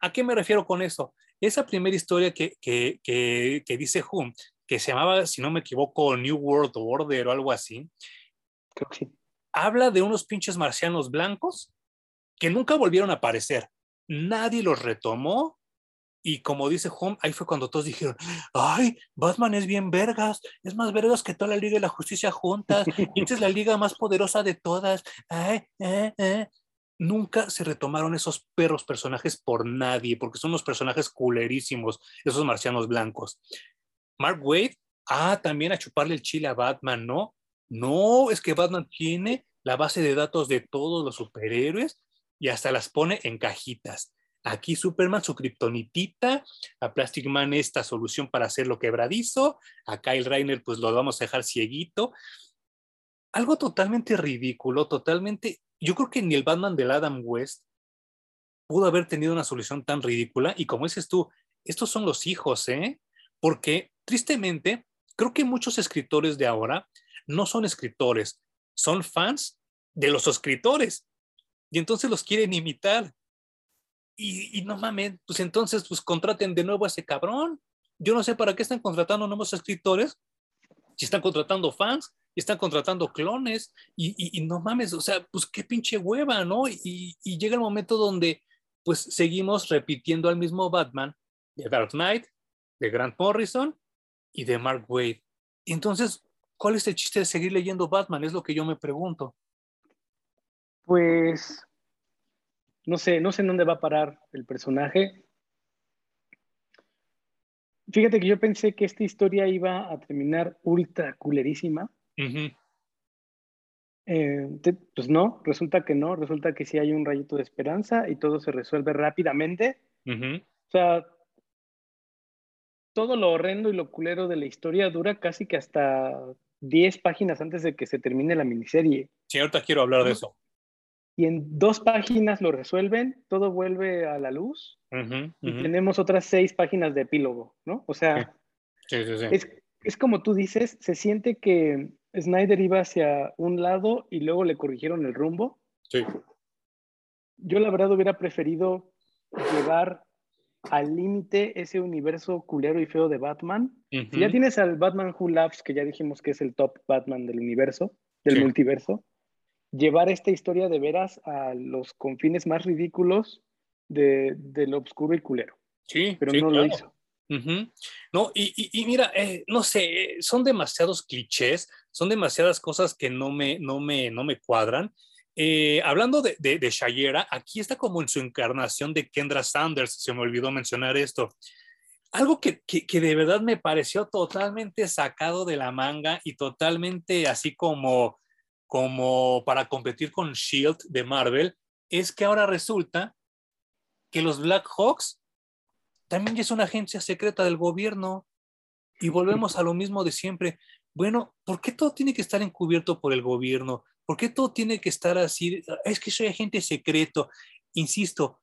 ¿A qué me refiero con eso? Esa primera historia que, que, que, que dice Hume, que se llamaba, si no me equivoco, New World Order o algo así. Creo que sí habla de unos pinches marcianos blancos que nunca volvieron a aparecer. Nadie los retomó. Y como dice Home, ahí fue cuando todos dijeron, ay, Batman es bien vergas, es más vergas que toda la Liga de la Justicia juntas, esta es la liga más poderosa de todas. Eh, eh. Nunca se retomaron esos perros personajes por nadie, porque son unos personajes culerísimos, esos marcianos blancos. Mark Wade Ah, también a chuparle el chile a Batman, ¿no? No, es que Batman tiene la base de datos de todos los superhéroes y hasta las pone en cajitas. Aquí Superman su kriptonitita, a Plastic Man esta solución para hacerlo quebradizo, a Kyle Reiner pues lo vamos a dejar cieguito. Algo totalmente ridículo, totalmente, yo creo que ni el Batman del Adam West pudo haber tenido una solución tan ridícula y como dices tú, estos son los hijos, ¿eh? Porque tristemente, creo que muchos escritores de ahora no son escritores, son fans de los escritores y entonces los quieren imitar. Y, no mames, pues entonces pues contraten de nuevo a ese cabrón. Yo no sé para qué están contratando nuevos escritores, si están contratando fans, y están contratando clones, y, no mames, o sea, pues qué pinche hueva, ¿no? Y, llega el momento donde pues seguimos repitiendo al mismo Batman de Dark Knight, de Grant Morrison y de Mark Wade. entonces, ¿cuál es el chiste de seguir leyendo Batman? Es lo que yo me pregunto. Pues no sé, no sé en dónde va a parar el personaje. Fíjate que yo pensé que esta historia iba a terminar ultra culerísima. Eh, pues no, resulta que no, resulta que sí hay un rayito de esperanza y todo se resuelve rápidamente. O sea, todo lo horrendo y lo culero de la historia dura casi que hasta 10 páginas antes de que se termine la miniserie. Sí, ahorita quiero hablar de eso y en dos páginas lo resuelven, todo vuelve a la luz y tenemos otras seis páginas de epílogo, ¿no? O sea, es, como tú dices, se siente que Snyder iba hacia un lado y luego le corrigieron el rumbo. Sí. Yo la verdad hubiera preferido llevar al límite ese universo culero y feo de Batman. Si ya tienes al Batman Who Laughs, que ya dijimos que es el top Batman del universo, del multiverso, llevar esta historia de veras a los confines más ridículos de, lo oscuro y culero. Sí, pero no lo hizo. No, y, mira, eh, no sé, son demasiados clichés, son demasiadas cosas que no me, no me, no me cuadran. Eh, hablando de, de, Shayera, aquí está como en su encarnación de Kendra Sanders, se me olvidó mencionar esto. Algo que, que, que de verdad me pareció totalmente sacado de la manga y totalmente así como como para competir con Shield de Marvel, es que ahora resulta que los Black Hawks también es una agencia secreta del gobierno y volvemos a lo mismo de siempre. Bueno, ¿por qué todo tiene que estar encubierto por el gobierno? ¿Por qué todo tiene que estar así? Es que soy agente secreto. Insisto,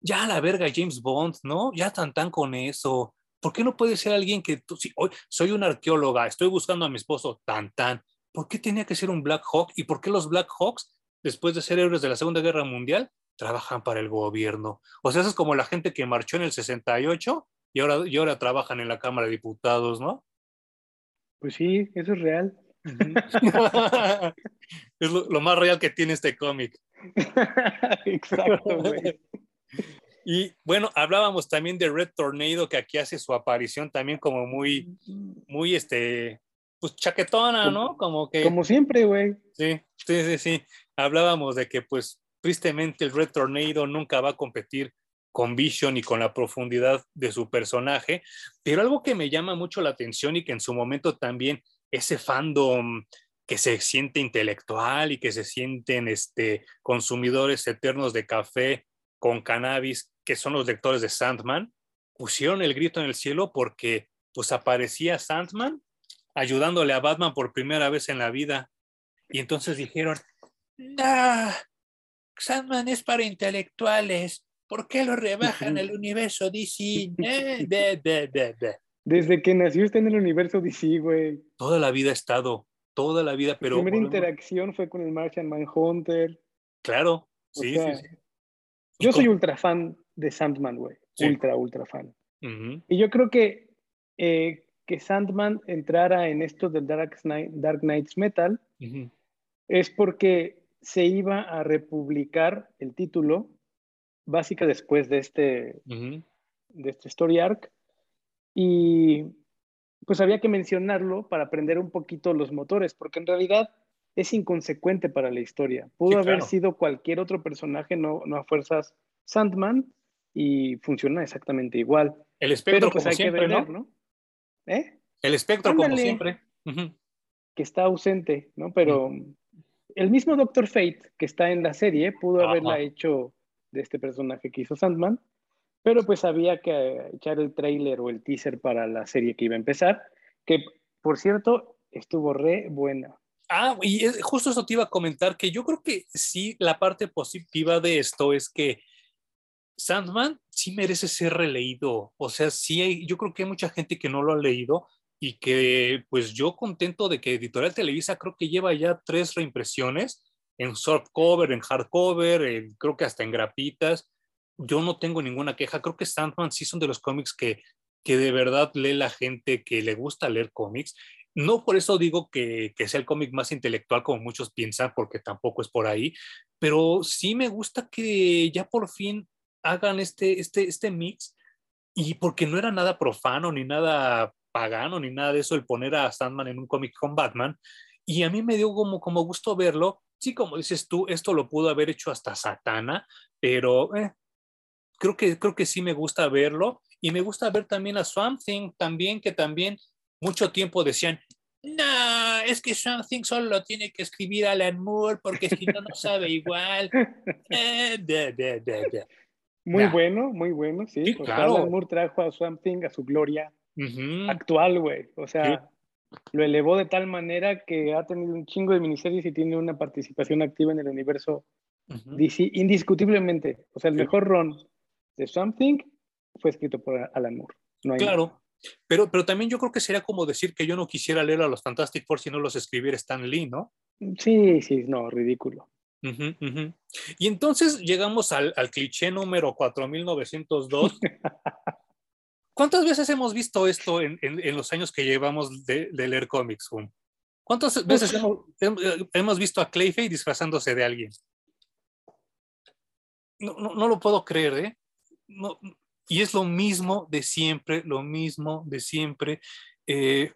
ya a la verga James Bond, ¿no? Ya tan tan con eso. ¿Por qué no puede ser alguien que tú, hoy soy una arqueóloga, estoy buscando a mi esposo, tan tan? ¿por qué tenía que ser un Black Hawk? ¿Y por qué los Black Hawks, después de ser héroes de la Segunda Guerra Mundial, trabajan para el gobierno? O sea, eso es como la gente que marchó en el 68 y ahora, y ahora trabajan en la Cámara de Diputados, ¿no? Pues sí, eso es real. es lo, más real que tiene este cómic. Exacto, Y bueno, hablábamos también de Red Tornado, que aquí hace su aparición también como muy, muy este, pues chaquetona, ¿no? Como que... Como siempre, güey. Sí, sí, sí, sí. Hablábamos de que pues tristemente el Red Tornado nunca va a competir con Vision y con la profundidad de su personaje, pero algo que me llama mucho la atención y que en su momento también ese fandom que se siente intelectual y que se sienten este, consumidores eternos de café con cannabis, que son los lectores de Sandman, pusieron el grito en el cielo porque pues aparecía Sandman ayudándole a Batman por primera vez en la vida. Y entonces dijeron, ah, Sandman es para intelectuales, ¿por qué lo rebajan el universo DC? Desde que nació está en el universo DC, güey. Toda la vida ha estado, toda la vida, pero... La primera interacción fue con el Martian Manhunter. Claro, sí, sí, sí. Yo soy ultra fan de Sandman, güey. Ultra, ultra fan. Y yo creo que eh, que Sandman entrara en esto del Dark, Dark Knights Metal es porque se iba a republicar el título básica después de este, de este story arc y pues había que mencionarlo para aprender un poquito los motores, porque en realidad es inconsecuente para la historia. Pudo haber sido cualquier otro personaje, no, no a fuerzas Sandman, y funciona exactamente igual. El espectro, Pero pues hay que ver, ¿no? ¿Eh? El espectro, como siempre. Que está ausente, ¿no? Pero el mismo Doctor Fate que está en la serie pudo haberla hecho de este personaje que hizo Sandman, pero pues había que echar el trailer o el teaser para la serie que iba a empezar, que por cierto estuvo re buena. Ah, y justo eso te iba a comentar, que yo creo que sí, la parte positiva de esto es que Sandman sí merece ser releído. O sea, sí, yo creo que hay mucha gente que no lo ha leído y que pues yo contento de que Editorial Televisa creo que lleva ya tres reimpresiones en softcover, en hardcover, creo que hasta en grapitas. Yo no tengo ninguna queja. Creo que Sandman sí son de los cómics que, que de verdad lee la gente que le gusta leer cómics no por eso digo que, sea el cómic más intelectual como muchos piensan, porque tampoco es por ahí, pero sí me gusta que ya por fin hagan este, este, este mix y porque no era nada profano ni nada pagano ni nada de eso el poner a Sandman en un cómic con Batman y a mí me dio como, como gusto verlo. Sí, como dices tú, esto lo pudo haber hecho hasta Satana, pero eh, creo, que, creo que sí me gusta verlo y me gusta ver también a Swamp Thing también, que también mucho tiempo decían, no, es que Something solo lo tiene que escribir Alan Moore porque si no, no sabe igual. Eh, muy bueno, muy bueno, sí. claro. Alan Moore trajo a Something a su gloria actual, güey. O sea, lo elevó de tal manera que ha tenido un chingo de miniseries y tiene una participación activa en el universo DC, indiscutiblemente. O sea, el mejor run de Something fue escrito por Alan Moore. No hay claro. Pero, pero también yo creo que sería como decir que yo no quisiera leer a los Fantastic Four si no los escribiera Stan Lee, ¿no? Sí, sí, no, ridículo. Y entonces llegamos al, cliché número 4902. ¿Cuántas veces hemos visto esto en, los años que llevamos de, leer cómics, ¿Cuántas veces hemos, visto a Clayface disfrazándose de alguien? No, no, lo puedo creer, ¿eh? No, y es lo mismo de siempre, lo mismo de siempre. Eh,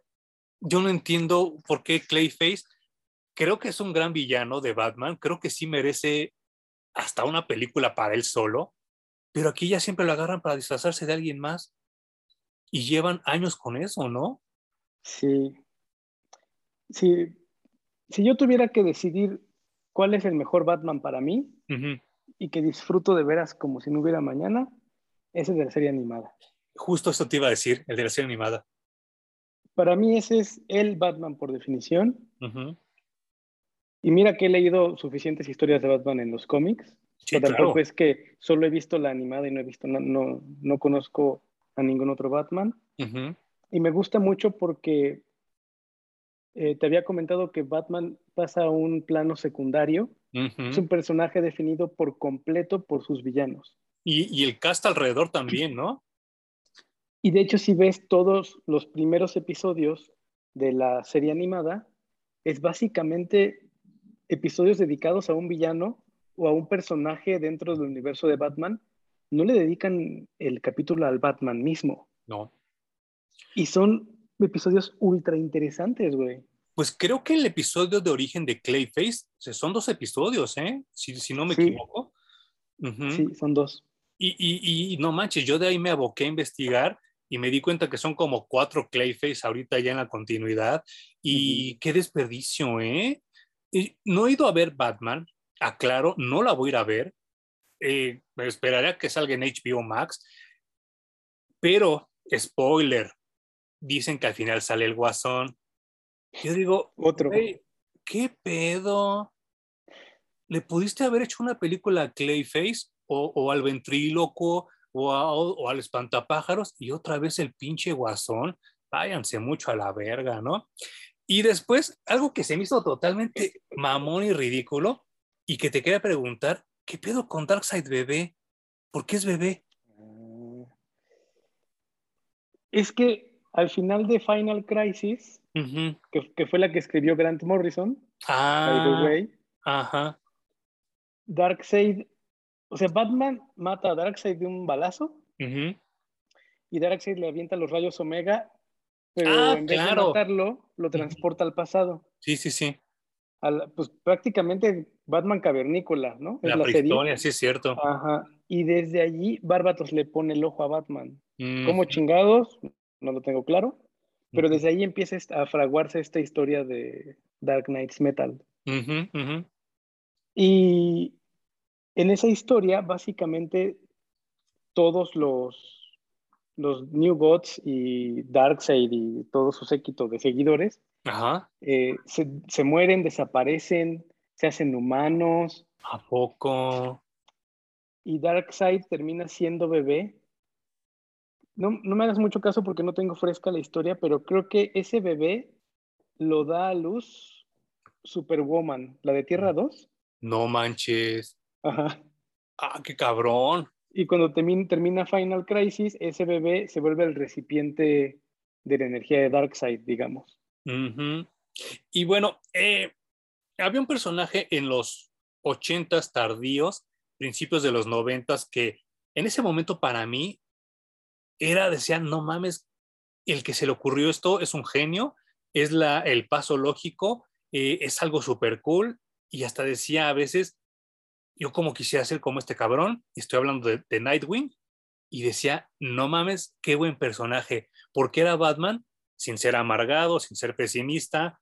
yo no entiendo por qué Clayface, creo que es un gran villano de Batman, creo que sí merece hasta una película para él solo, pero aquí ya siempre lo agarran para disfrazarse de alguien más y llevan años con eso, ¿no? Sí. Sí. Si yo tuviera que decidir cuál es el mejor Batman para mí y que disfruto de veras como si no hubiera mañana, ese es de la serie animada. Justo eso te iba a decir, el de la serie animada. Para mí ese es el Batman por definición. Y mira que he leído suficientes historias de Batman en los cómics. pero tampoco es que solo he visto la animada y no he visto, no, no, conozco a ningún otro Batman. Y me gusta mucho porque eh, te había comentado que Batman pasa a un plano secundario. Es un personaje definido por completo por sus villanos. Y, el cast alrededor también, ¿no? Y de hecho, si ves todos los primeros episodios de la serie animada, es básicamente episodios dedicados a un villano o a un personaje dentro del universo de Batman. No le dedican el capítulo al Batman mismo. No. Y son episodios ultra interesantes, güey. Pues creo que el episodio de origen de Clayface, son dos episodios, ¿eh? Si, si no me equivoco. Sí, son dos. Y, no manches, yo de ahí me aboqué a investigar y me di cuenta que son como cuatro Clayface ahorita ya en la continuidad. Y qué desperdicio, ¿eh? no he ido a ver Batman, aclaro, no la voy a ir a ver. Eh, esperaré a que salga en HBO Max. Pero, spoiler, dicen que al final sale el guasón. Yo digo, otro. ¿Qué pedo? ¿Le pudiste haber hecho una película a Clayface? O, al ventríloco o, o, al espantapájaros y otra vez el pinche guasón, váyanse mucho a la verga, ¿no? Y después, algo que se me hizo totalmente mamón y ridículo y que te quería preguntar, ¿qué pedo con Darkseid bebé? ¿Por qué es bebé? Es que al final de Final Crisis, que, fue la que escribió Grant Morrison, ah, ajá. Darkseid o sea, Batman mata a Darkseid de un balazo y Darkseid le avienta los rayos Omega, pero ah, en vez de matarlo, lo transporta al pasado. Sí, sí, sí. pues prácticamente Batman cavernícola, ¿no? Es la, la sí es cierto. Ajá. Y desde allí Barbatos le pone el ojo a Batman. ¿Cómo chingados? No lo tengo claro. Pero desde ahí empieza a fraguarse esta historia de Dark Knights Metal. Y en esa historia, básicamente, todos los, los New Gods y Darkseid y todo su séquito de seguidores eh, se, se, mueren, desaparecen, se hacen humanos. ¿A poco? Y Darkseid termina siendo bebé no, me hagas mucho caso porque no tengo fresca la historia, pero creo que ese bebé lo da a luz Superwoman, la de Tierra 2. No manches. Ajá. Ah, qué cabrón. Y cuando termina, Final Crisis, ese bebé se vuelve el recipiente de la energía de Darkseid, digamos. Y bueno, eh, había un personaje en los ochentas tardíos, principios de los noventas, que en ese momento para mí era, decían, no mames, el que se le ocurrió esto es un genio, es la, el paso lógico, eh, es algo súper cool, y hasta decía a veces, yo como quisiera ser como este cabrón, estoy hablando de, Nightwing, y decía, no mames, qué buen personaje, porque era Batman sin ser amargado, sin ser pesimista,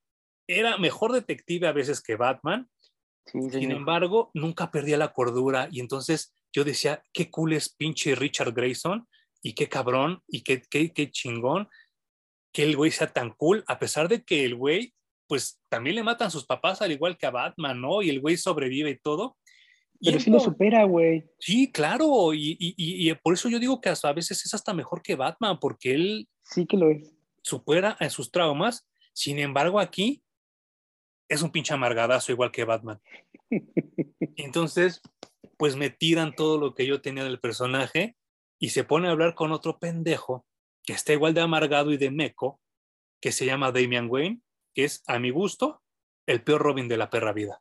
era mejor detective a veces que Batman, sin embargo, nunca perdía la cordura, y entonces yo decía, qué cool es pinche Richard Grayson, y qué cabrón y qué, qué, qué chingón que el güey sea tan cool, a pesar de que el güey, pues también le matan sus papás al igual que a Batman, ¿no? Y el güey sobrevive y todo. Pero sí lo supera, güey. Sí, claro, y, y, y, por eso yo digo que a veces es hasta mejor que Batman, porque él... Sí que lo es. Supera en sus traumas, sin embargo aquí es un pinche amargadazo igual que Batman. Entonces, pues me tiran todo lo que yo tenía del personaje y se pone a hablar con otro pendejo que está igual de amargado y de meco, que se llama Damian Wayne, que es, a mi gusto, el peor Robin de la perra vida.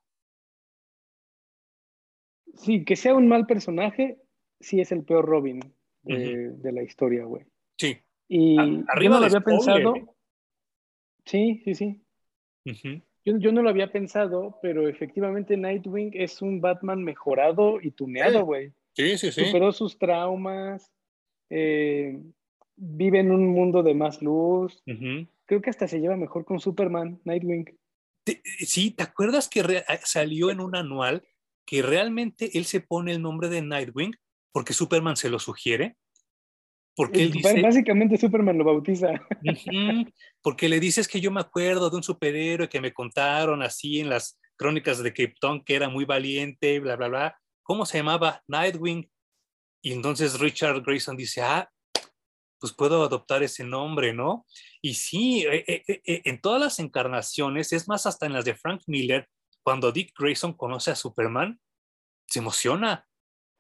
Sí, que sea un mal personaje, sí es el peor Robin de, la historia, güey. Sí. Y arriba yo no lo había pensado. Sí, sí, sí. yo, yo, no lo había pensado, pero efectivamente Nightwing es un Batman mejorado y tuneado, güey. Sí, sí, sí. Superó sus traumas, eh, vive en un mundo de más luz. Creo que hasta se lleva mejor con Superman, Nightwing. sí, ¿te acuerdas que eh, salió en un anual que realmente él se pone el nombre de Nightwing porque Superman se lo sugiere? Porque él dice, Básicamente Superman lo bautiza. porque le dices que yo me acuerdo de un superhéroe que me contaron así en las crónicas de Krypton que era muy valiente, bla, bla, bla. ¿cómo se llamaba? Nightwing. Y entonces Richard Grayson dice, ah, pues puedo adoptar ese nombre, ¿no? Y sí, eh, eh, eh, en todas las encarnaciones, es más, hasta en las de Frank Miller, cuando Dick Grayson conoce a Superman, se emociona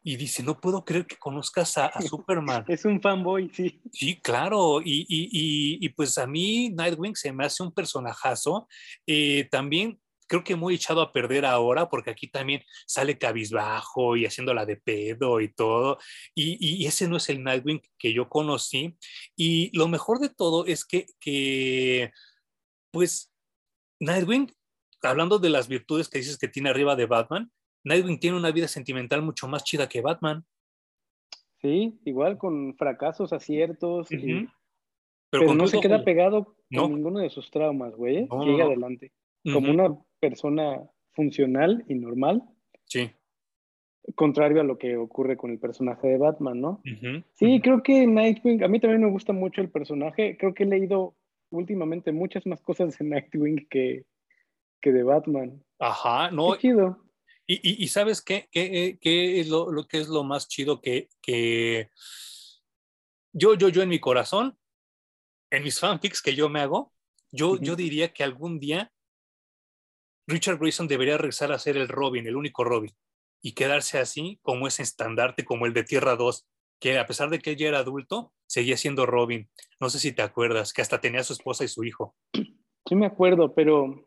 y dice, no puedo creer que conozcas a, Superman. es un fanboy, sí. Sí, claro, y, y, pues a mí Nightwing se me hace un personajazo. también creo que muy echado a perder ahora, porque aquí también sale cabizbajo y haciéndola de pedo y todo. Y, ese no es el Nightwing que yo conocí. Y lo mejor de todo es que, que pues, Nightwing, hablando de las virtudes que dices que tiene arriba de Batman, Nightwing tiene una vida sentimental mucho más chida que Batman. Sí, igual con fracasos, aciertos. Pero, no se queda pegado con ninguno de sus traumas, güey. ¿eh? Sigue adelante. Como una persona funcional y normal. Sí. Contrario a lo que ocurre con el personaje de Batman, ¿no? Sí, creo que Nightwing, a mí también me gusta mucho el personaje. Creo que he leído últimamente muchas más cosas de Nightwing que, que de Batman. Ajá, no. chido. Y, y, sabes qué, ¿Qué, qué, es lo, lo, que es lo más chido que, que yo, yo, yo en mi corazón, en mis fanfics que yo me hago, yo, yo diría que algún día Richard Grayson debería regresar a ser el Robin, el único Robin, y quedarse así como ese estandarte, como el de Tierra 2, que a pesar de que ella era adulto, seguía siendo Robin. No sé si te acuerdas, que hasta tenía a su esposa y su hijo. Sí me acuerdo, pero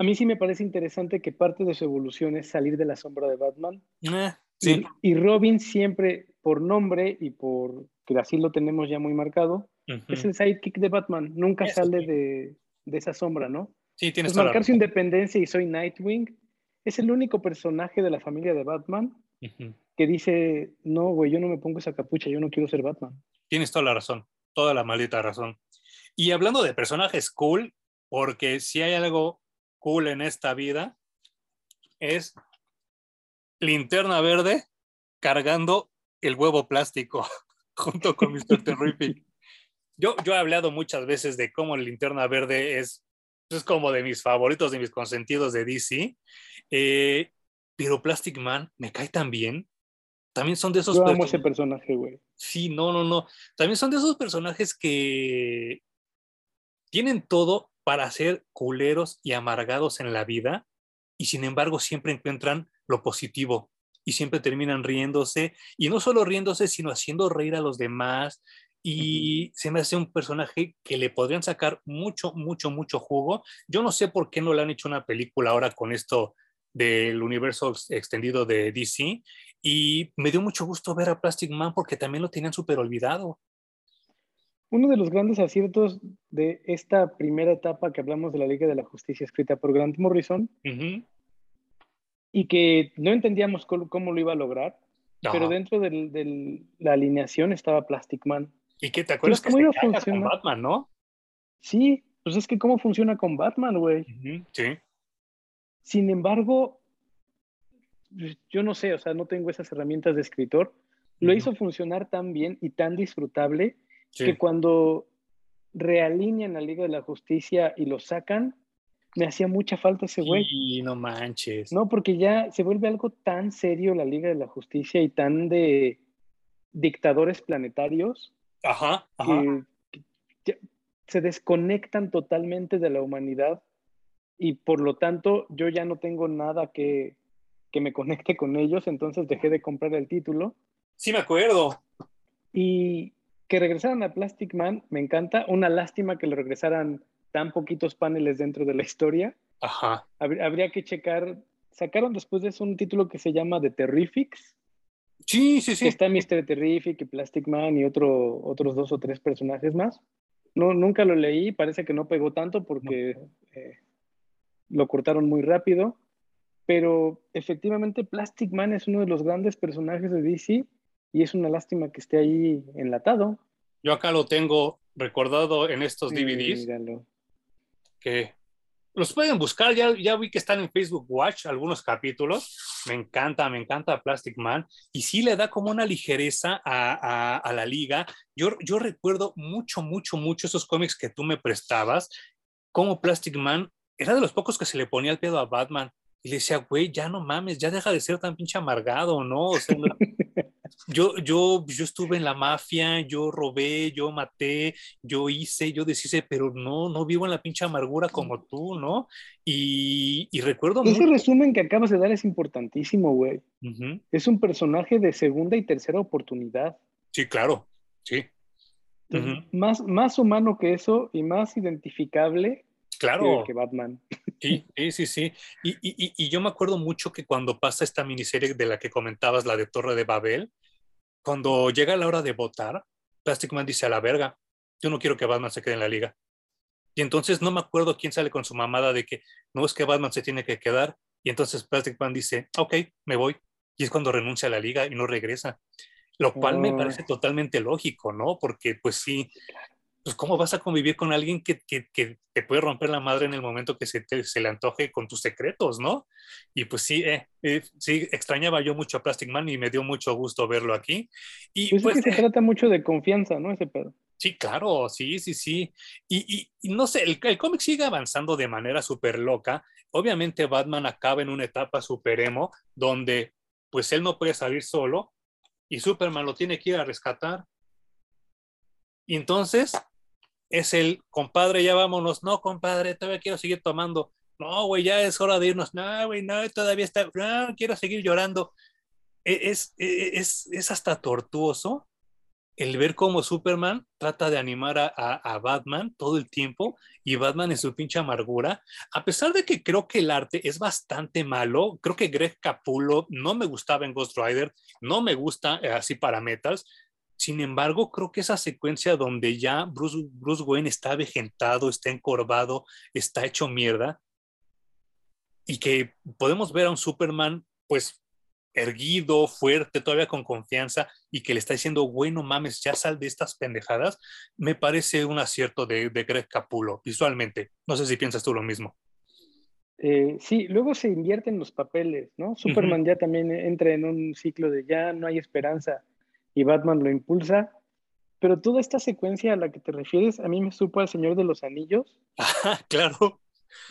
a mí sí me parece interesante que parte de su evolución es salir de la sombra de Batman. Eh, sí. y, Robin siempre, por nombre y por que así lo tenemos ya muy marcado, es el sidekick de Batman. Nunca sale de, de, esa sombra, ¿no? Sí, tienes pues marcar su independencia y soy Nightwing. Es el único personaje de la familia de Batman que dice, no, güey, yo no me pongo esa capucha, yo no quiero ser Batman. Tienes toda la razón, toda la maldita razón. Y hablando de personajes cool, porque si hay algo cool en esta vida, es linterna verde cargando el huevo plástico junto con Mr. Terrific. Yo, yo he hablado muchas veces de cómo linterna verde es, es como de mis favoritos, de mis consentidos de DC. Eh, pero Plastic Man me cae tan bien. También son de esos. Yo amo ese personaje, güey. Sí, no, no, no. También son de esos personajes que tienen todo para ser culeros y amargados en la vida y sin embargo siempre encuentran lo positivo y siempre terminan riéndose y no solo riéndose, sino haciendo reír a los demás. Y se me hace un personaje que le podrían sacar mucho, mucho, mucho jugo. Yo no sé por qué no le han hecho una película ahora con esto del universo extendido de DC y me dio mucho gusto ver a Plastic Man porque también lo tenían súper olvidado. Uno de los grandes aciertos de esta primera etapa que hablamos de la Liga de la Justicia escrita por Grant Morrison y que no entendíamos cómo, lo iba a lograr, pero dentro de la alineación estaba Plastic Man. ¿Y qué te acuerdas que iba a con Batman, no? Sí, pues es que cómo funciona con Batman, güey. Sí. Sin embargo, pues, yo no sé, o sea, no tengo esas herramientas de escritor. Lo hizo funcionar tan bien y tan disfrutable que cuando realinean la Liga de la Justicia y lo sacan, me hacía mucha falta ese güey. Y no manches. No, porque ya se vuelve algo tan serio la Liga de la Justicia y tan de dictadores planetarios. Ajá, ajá. Que se desconectan totalmente de la humanidad y por lo tanto yo ya no tengo nada que, me conecte con ellos, entonces dejé de comprar el título. Sí, me acuerdo. Y que regresaran a Plastic Man, me encanta. Una lástima que le regresaran tan poquitos paneles dentro de la historia. Ajá. Habría que checar. Sacaron después de eso un título que se llama The Terrifics. Sí, sí, sí. está Mr. Terrific y Plastic Man y otro, otros dos o tres personajes más. No, nunca lo leí, parece que no pegó tanto porque eh, lo cortaron muy rápido, pero efectivamente Plastic Man es uno de los grandes personajes de DC y es una lástima que esté ahí enlatado. Yo acá lo tengo recordado en estos DVDs. Que los pueden buscar, ya, ya vi que están en Facebook Watch algunos capítulos. Me encanta, me encanta Plastic Man. Y sí le da como una ligereza a, a, la liga. Yo, yo recuerdo mucho, mucho, mucho esos cómics que tú me prestabas, como Plastic Man era de los pocos que se le ponía el pedo a Batman. Y le decía, güey, ya no mames, ya deja de ser tan pinche amargado, ¿no? O sea, yo, yo, yo estuve en la mafia, yo robé, yo maté, yo hice, yo deshice, pero no, no vivo en la pinche amargura como tú, ¿no? Y, y recuerdo... Ese resumen que acabas de dar es importantísimo, güey. Es un personaje de segunda y tercera oportunidad. Sí, claro, sí. más, más humano que eso y más identificable Claro. Que, Batman. Sí, sí, sí. Y, y, y, yo me acuerdo mucho que cuando pasa esta miniserie de la que comentabas, la de Torre de Babel, cuando llega la hora de votar, Plastic Man dice a la verga, yo no quiero que Batman se quede en la liga. Y entonces no me acuerdo quién sale con su mamada de que no es que Batman se tiene que quedar. Y entonces Plastic Man dice, ok, me voy. Y es cuando renuncia a la liga y no regresa. Lo cual me parece totalmente lógico, ¿no? Porque pues sí, pues cómo vas a convivir con alguien que, que, que, te puede romper la madre en el momento que se, se le antoje con tus secretos, ¿no? Y pues sí, eh, eh, sí, extrañaba yo mucho a Plastic Man y me dio mucho gusto verlo aquí. Y pues, que se trata mucho de confianza, ¿no? Ese pedo. Sí, claro, sí, sí, sí. Y, y, no sé, el, el cómic sigue avanzando de manera súper loca. Obviamente Batman acaba en una etapa súper emo donde pues él no puede salir solo y Superman lo tiene que ir a rescatar. Y entonces es el, compadre, ya vámonos. No, compadre, todavía quiero seguir tomando. No, güey, ya es hora de irnos. No, güey, no, todavía está. No, quiero seguir llorando. E, es, e, es, es hasta tortuoso el ver cómo Superman trata de animar a, a, Batman todo el tiempo y Batman en su pinche amargura, a pesar de que creo que el arte es bastante malo, creo que Greg Capullo no me gustaba en Ghost Rider, no me gusta eh, así para Metals, sin embargo, creo que esa secuencia donde ya Bruce, Bruce Wayne está vejentado, está encorvado, está hecho mierda, y que podemos ver a un Superman, pues, erguido, fuerte, todavía con confianza y que le está diciendo, bueno, mames, ya sal de estas pendejadas, me parece un acierto de, de Greg Capulo visualmente. No sé si piensas tú lo mismo. Eh, sí, luego se invierten los papeles, ¿no? Superman ya también entra en un ciclo de ya no hay esperanza y Batman lo impulsa. Pero toda esta secuencia a la que te refieres, a mí me supo al Señor de los Anillos. claro.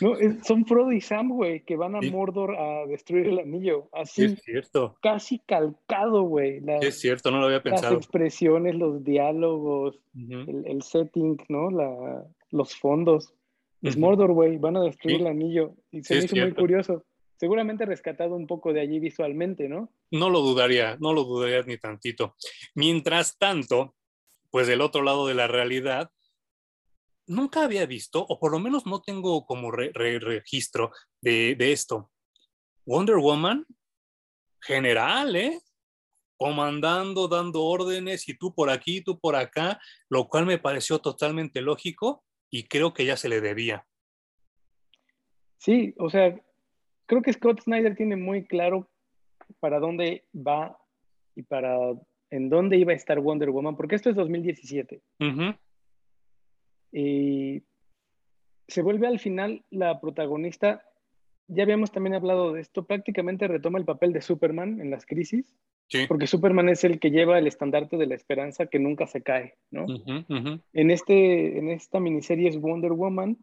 No, son Frodo y Sam, güey, que van a Mordor a destruir el anillo. Así. Es cierto. Casi calcado, güey. Es cierto, no lo había pensado. Las expresiones, los diálogos, el, setting, ¿no? La, los fondos. Es Mordor, güey, van a destruir el anillo. Y se me hizo muy curioso. Seguramente rescatado un poco de allí visualmente, ¿no? No lo dudaría, no lo dudaría ni tantito. Mientras tanto, pues del otro lado de la realidad, nunca había visto, o por lo menos no tengo como registro de, de, esto. Wonder Woman, general, ¿eh? Comandando, dando órdenes, y tú por aquí, tú por acá, lo cual me pareció totalmente lógico y creo que ya se le debía. Sí, o sea, creo que Scott Snyder tiene muy claro para dónde va y para en dónde iba a estar Wonder Woman, porque esto es 2017. Y se vuelve al final la protagonista. Ya habíamos también hablado de esto, prácticamente retoma el papel de Superman en las crisis, porque Superman es el que lleva el estandarte de la esperanza que nunca se cae, ¿no? En, este, en esta miniserie es Wonder Woman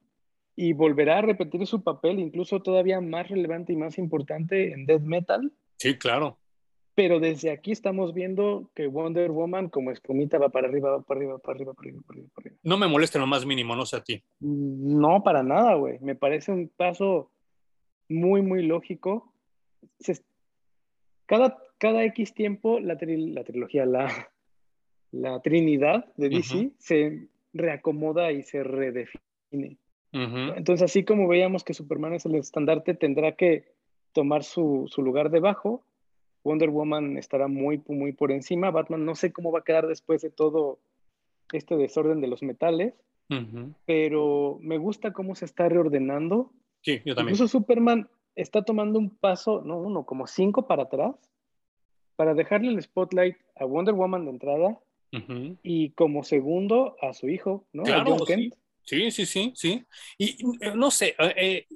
y volverá a repetir su papel, incluso todavía más relevante y más importante en Death Metal. Sí, claro. Pero desde aquí estamos viendo que Wonder Woman como espumita va para arriba, va para arriba, para arriba, para arriba, para arriba. Para arriba. No me molesta lo más mínimo, no sé a ti. No, para nada, güey. Me parece un paso muy, muy lógico. cada, cada X tiempo la, la trilogía, la, la Trinidad de DC se reacomoda y se redefine. Entonces, así como veíamos que Superman es el estandarte, tendrá que tomar su, su lugar debajo Wonder Woman estará muy, muy por encima. Batman no sé cómo va a quedar después de todo este desorden de los metales, pero me gusta cómo se está reordenando. Sí, yo también. Incluso Superman está tomando un paso, no uno, como cinco para atrás, para dejarle el spotlight a Wonder Woman de entrada y como segundo a su hijo, ¿no? Claro, sí. Sí, sí, sí, Y eh, no sé, eh, eh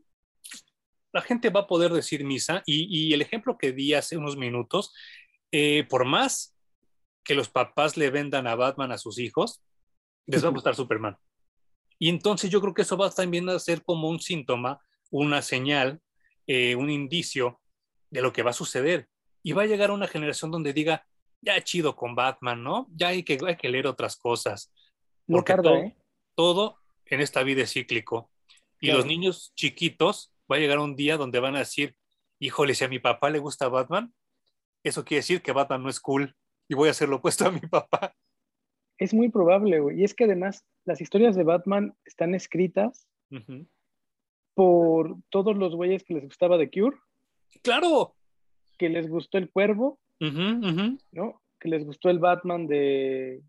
la gente va a poder decir misa y, el ejemplo que di hace unos minutos, eh, por más que los papás le vendan a Batman a sus hijos, les va a gustar Superman. Y entonces yo creo que eso va también a ser como un síntoma, una señal, eh, un indicio de lo que va a suceder. Y va a llegar una generación donde diga, ya chido con Batman, ¿no? Ya hay que, hay que leer otras cosas. Porque todo, ¿eh? todo, en esta vida es cíclico. Y los niños chiquitos va a llegar un día donde van a decir, híjole, si a mi papá le gusta Batman, eso quiere decir que Batman no es cool y voy a hacer lo opuesto a mi papá. Es muy probable, güey. Y es que además las historias de Batman están escritas por todos los güeyes que les gustaba The Cure. Claro. Que les gustó el cuervo, ¿no? Que les gustó el Batman de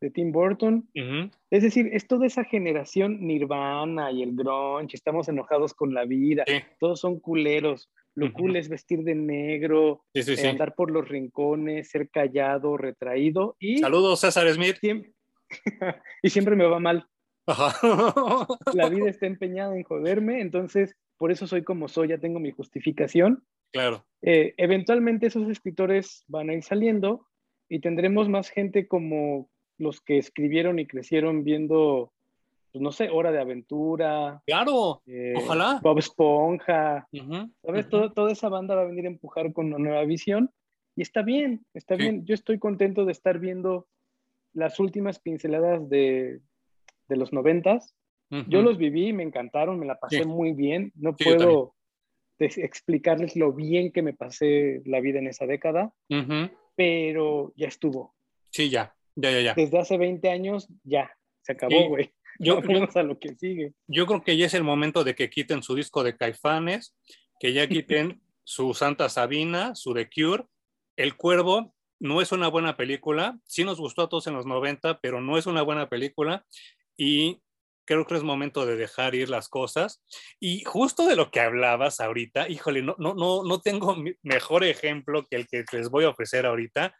de Tim Burton. Es decir, es toda esa generación Nirvana y el grunge, estamos enojados con la vida, todos son culeros. Lo cool es vestir de negro, eh, andar por los rincones, ser callado, retraído y... Saludos, César Smith. y siempre me va mal. la vida está empeñada en joderme, entonces por eso soy como soy, ya tengo mi justificación. Claro. Eh, eventualmente esos escritores van a ir saliendo y tendremos más gente como los que escribieron y crecieron viendo, pues no sé, Hora de Aventura. Claro, eh, ojalá. Bob Esponja. ¿Sabes? toda esa banda va a venir a empujar con una nueva visión. Y está bien, está bien. Yo estoy contento de estar viendo las últimas pinceladas de, de los noventas. Yo los viví, me encantaron, me la pasé muy bien. No puedo explicarles lo bien que me pasé la vida en esa década, pero ya estuvo. Sí, ya. Ya, ya, ya. Desde hace 20 años, ya, se acabó, güey. Yo, creo a lo que sigue. Yo creo que ya es el momento de que quiten su disco de Caifanes, que ya quiten su Santa Sabina, su The Cure. El Cuervo no es una buena película. Sí nos gustó a todos en los 90, pero no es una buena película. Y creo que es momento de dejar ir las cosas. Y justo de lo que hablabas ahorita, híjole, no, no, no, no tengo mejor ejemplo que el que les voy a ofrecer ahorita.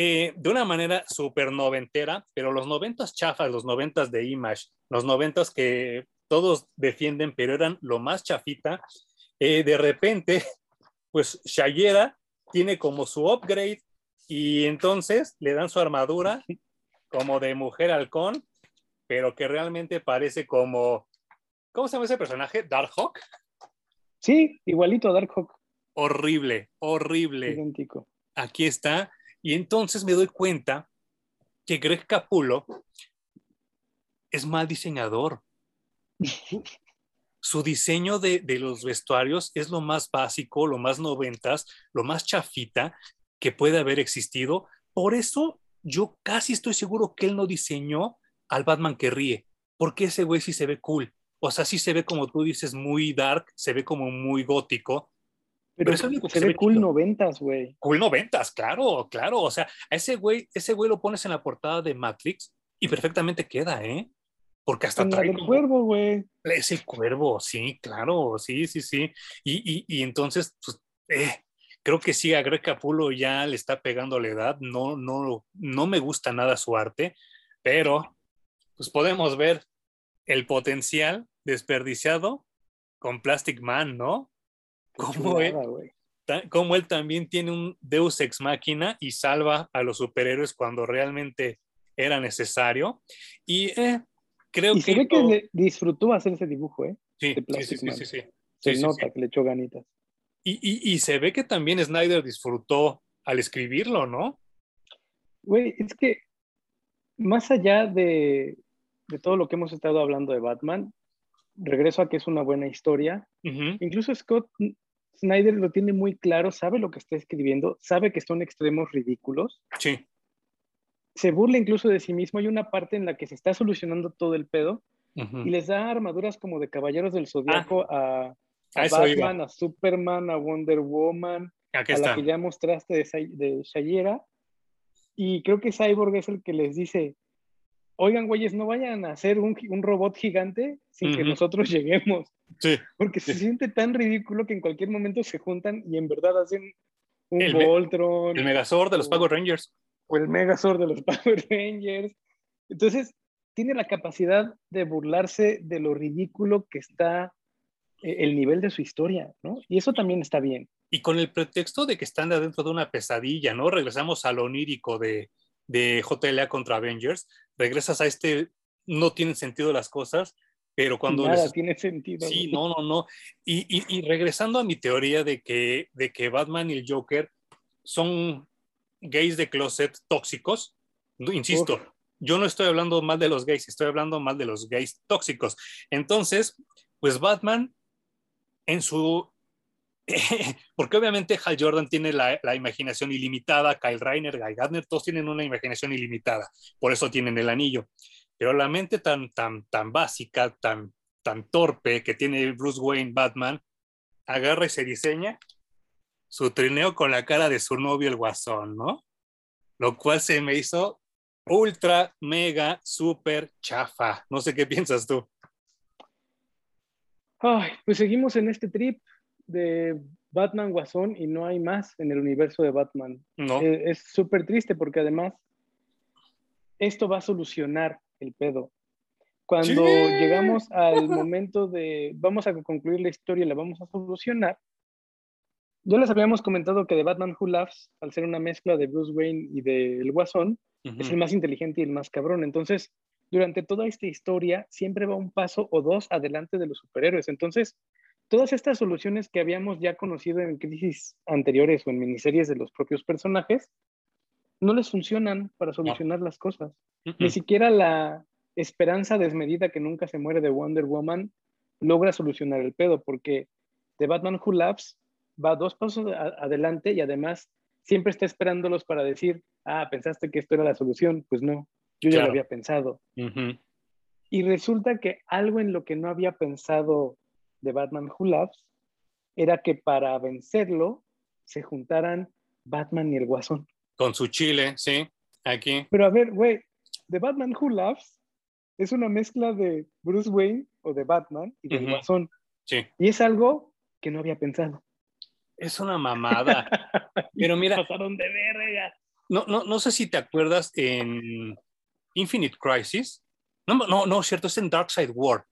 Eh, de una manera súper noventera, pero los noventas chafas, los noventas de Image, los noventas que todos defienden, pero eran lo más chafita, eh, de repente, pues Shayera tiene como su upgrade y entonces le dan su armadura como de mujer halcón pero que realmente parece como, ¿cómo se llama ese personaje? Darkhawk. Sí, igualito a Darkhawk. Horrible, horrible. Idéntico. Aquí está. Y entonces me doy cuenta que Greg Capulo es mal diseñador. Su diseño de, de, los vestuarios es lo más básico, lo más noventas, lo más chafita que puede haber existido. Por eso yo casi estoy seguro que él no diseñó al Batman que ríe, porque ese güey sí se ve cool. O sea, sí se ve como tú dices, muy dark, se ve como muy gótico. Pero, se, ve, cool noventas, güey. Cool noventas, claro, claro. O sea, a ese güey, ese güey lo pones en la portada de Matrix y perfectamente queda, ¿eh? Porque hasta trae el cuervo, güey. Es el cuervo, sí, claro, sí, sí, sí. Y, y, entonces, pues, eh, creo que sí, a Greg Capulo ya le está pegando la edad. No, no, no me gusta nada su arte, pero pues podemos ver el potencial desperdiciado con Plastic Man, ¿no? Como él, como él también tiene un Deus ex máquina y salva a los superhéroes cuando realmente era necesario. Y eh, creo y que. Se ve que disfrutó hacer ese dibujo, ¿eh? Sí, sí, sí, sí, sí, Se nota que le echó ganitas. Y, y, y, se ve que también Snyder disfrutó al escribirlo, ¿no? Güey, es que más allá de, de todo lo que hemos estado hablando de Batman, regreso a que es una buena historia. Incluso Scott Snyder lo tiene muy claro, sabe lo que está escribiendo, sabe que son extremos ridículos. Sí. Se burla incluso de sí mismo. Hay una parte en la que se está solucionando todo el pedo y les da armaduras como de caballeros del zodiaco ah. a, Batman, a Superman, a Wonder Woman, a la que ya mostraste de, de Shayera. Y creo que Cyborg es el que les dice, oigan, güeyes, no vayan a hacer un, robot gigante sin que nosotros lleguemos. Sí. Porque se siente tan ridículo que en cualquier momento se juntan y en verdad hacen un el Voltron. el Megazord de los Power Rangers. O el Megazord de los Power Rangers. Entonces, tiene la capacidad de burlarse de lo ridículo que está eh, el nivel de su historia, ¿no? Y eso también está bien. Y con el pretexto de que están dentro de una pesadilla, ¿no? Regresamos al onírico de, de JLA contra Avengers, regresas a este, no tienen sentido las cosas, pero cuando... Nada tiene sentido. Sí, no, no, no. Y, y, regresando a mi teoría de que, de que Batman y el Joker son gays de closet tóxicos, insisto, yo no estoy hablando mal de los gays, estoy hablando mal de los gays tóxicos. Entonces, pues Batman en su porque obviamente Hal Jordan tiene la, imaginación ilimitada, Kyle Reiner, Guy Gardner, todos tienen una imaginación ilimitada, por eso tienen el anillo. Pero la mente tan, tan, tan básica, tan, tan torpe que tiene Bruce Wayne Batman, agarra y se diseña su trineo con la cara de su novio el guasón, ¿no? Lo cual se me hizo ultra, mega, super chafa. No sé qué piensas tú. Ay, pues seguimos en este trip de Batman Guasón y no hay más en el universo de Batman. No. Eh, es súper triste porque además esto va a solucionar el pedo. Cuando llegamos al momento de vamos a concluir la historia y la vamos a solucionar, ya les habíamos comentado que de Batman Who Laughs, al ser una mezcla de Bruce Wayne y del Guasón, es el más inteligente y el más cabrón. Entonces, durante toda esta historia, siempre va un paso o dos adelante de los superhéroes. Entonces, todas estas soluciones que habíamos ya conocido en crisis anteriores o en miniseries de los propios personajes, no les funcionan para solucionar las cosas. Ni siquiera la esperanza desmedida que nunca se muere de Wonder Woman logra solucionar el pedo, porque The Batman Who Laughs va dos pasos adelante y además siempre está esperándolos para decir, ah, pensaste que esto era la solución. Pues no, yo ya lo había pensado. Y resulta que algo en lo que no había pensado de Batman Who Loves era que para vencerlo se juntaran Batman y el Guasón. Con su chile, sí, aquí. Pero a ver, güey, de Batman Who Loves es una mezcla de Bruce Wayne o de Batman y del Guasón. Sí. Y es algo que no había pensado. Es una mamada. Pero mira. Pasaron de verga. No, no, no sé si te acuerdas en Infinite Crisis. No, no, no, cierto, es en Dark Side War.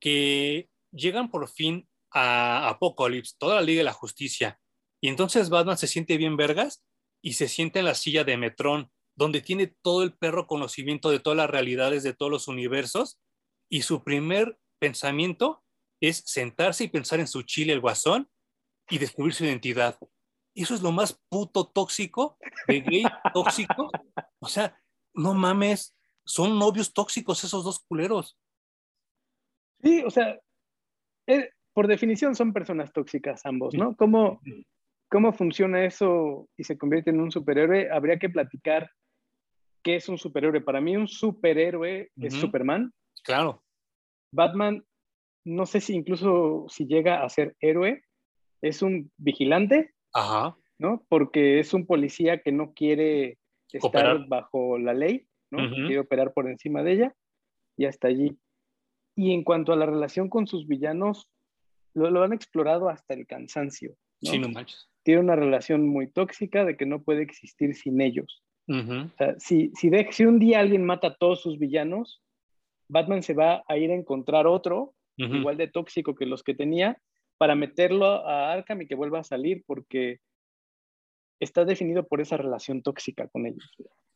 Que llegan por fin a Apocalypse, toda la Liga de la Justicia. Y entonces Batman se siente bien vergas y se siente en la silla de Metrón, donde tiene todo el perro conocimiento de todas las realidades de todos los universos. Y su primer pensamiento es sentarse y pensar en su chile, el guasón, y descubrir su identidad. Eso es lo más puto tóxico de gay tóxico. O sea, no mames, son novios tóxicos esos dos culeros. Sí, o sea, eh, por definición son personas tóxicas ambos, ¿no? ¿Cómo, ¿Cómo funciona eso y se convierte en un superhéroe? Habría que platicar qué es un superhéroe. Para mí un superhéroe es Superman. Claro. Batman, no sé si incluso si llega a ser héroe, es un vigilante, Ajá. ¿no? Porque es un policía que no quiere estar bajo la ley, ¿no? Quiere operar por encima de ella y hasta allí. Y en cuanto a la relación con sus villanos, lo, han explorado hasta el cansancio. ¿no? Sí, no manches. Tiene una relación muy tóxica de que no puede existir sin ellos. o sea, si, si, de, si un día alguien mata a todos sus villanos, Batman se va a ir a encontrar otro, igual de tóxico que los que tenía, para meterlo a Arkham y que vuelva a salir, porque está definido por esa relación tóxica con ellos.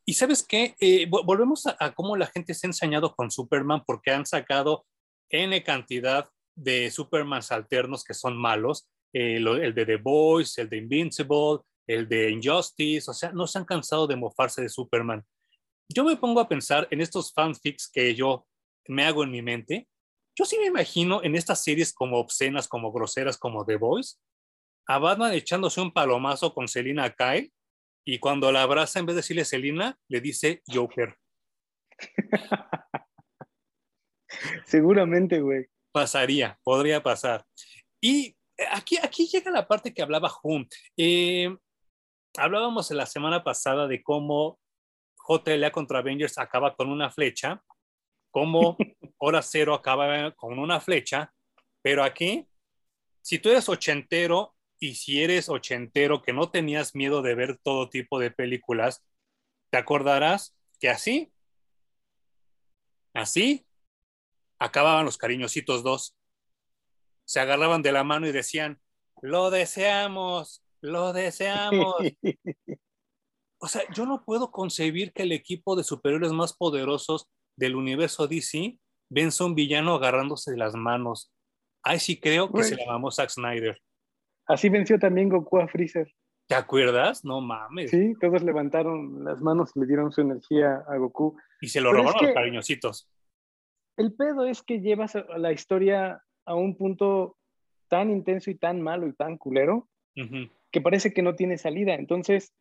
Y sabes qué, eh, volvemos a, cómo la gente se ha ensañado con Superman porque han sacado N cantidad de Supermans alternos que son malos, eh, el de The Boys, el de Invincible, el de Injustice, o sea, no se han cansado de mofarse de Superman. Yo me pongo a pensar en estos fanfics que yo me hago en mi mente. Yo sí me imagino en estas series como obscenas, como groseras, como The Boys, a Batman echándose un palomazo con Selina Kyle y cuando la abraza, en vez de decirle Selina, le dice Joker. Seguramente, güey. Pasaría, podría pasar. Y aquí, aquí llega la parte que hablaba Hum. Eh, hablábamos la semana pasada de cómo JLA contra Avengers acaba con una flecha, cómo Hora Cero acaba con una flecha, pero aquí, si tú eres ochentero y si eres ochentero que no tenías miedo de ver todo tipo de películas, te acordarás que así, así, acababan los cariñositos dos. Se agarraban de la mano y decían, lo deseamos, lo deseamos. o sea, yo no puedo concebir que el equipo de superiores más poderosos del universo DC venza a un villano agarrándose de las manos. Ay, sí creo que se llamó Zack Snyder. Así venció también Goku a Freezer. ¿Te acuerdas? No mames. Sí, todos levantaron las manos y le dieron su energía a Goku. Y se lo robaron los cariñositos. El pedo es que llevas la historia a un punto tan intenso y tan malo y tan culero que parece que no tiene salida. Entonces,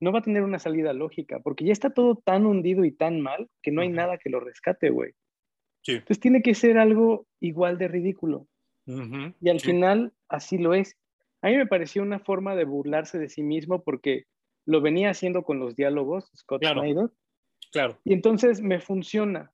no va a tener una salida lógica, porque ya está todo tan hundido y tan mal que no hay nada que lo rescate, güey. Sí. Entonces tiene que ser algo igual de ridículo. Y al final así lo es. A mí me pareció una forma de burlarse de sí mismo porque lo venía haciendo con los diálogos, Scott claro, Snyder. Claro. Y entonces me funciona.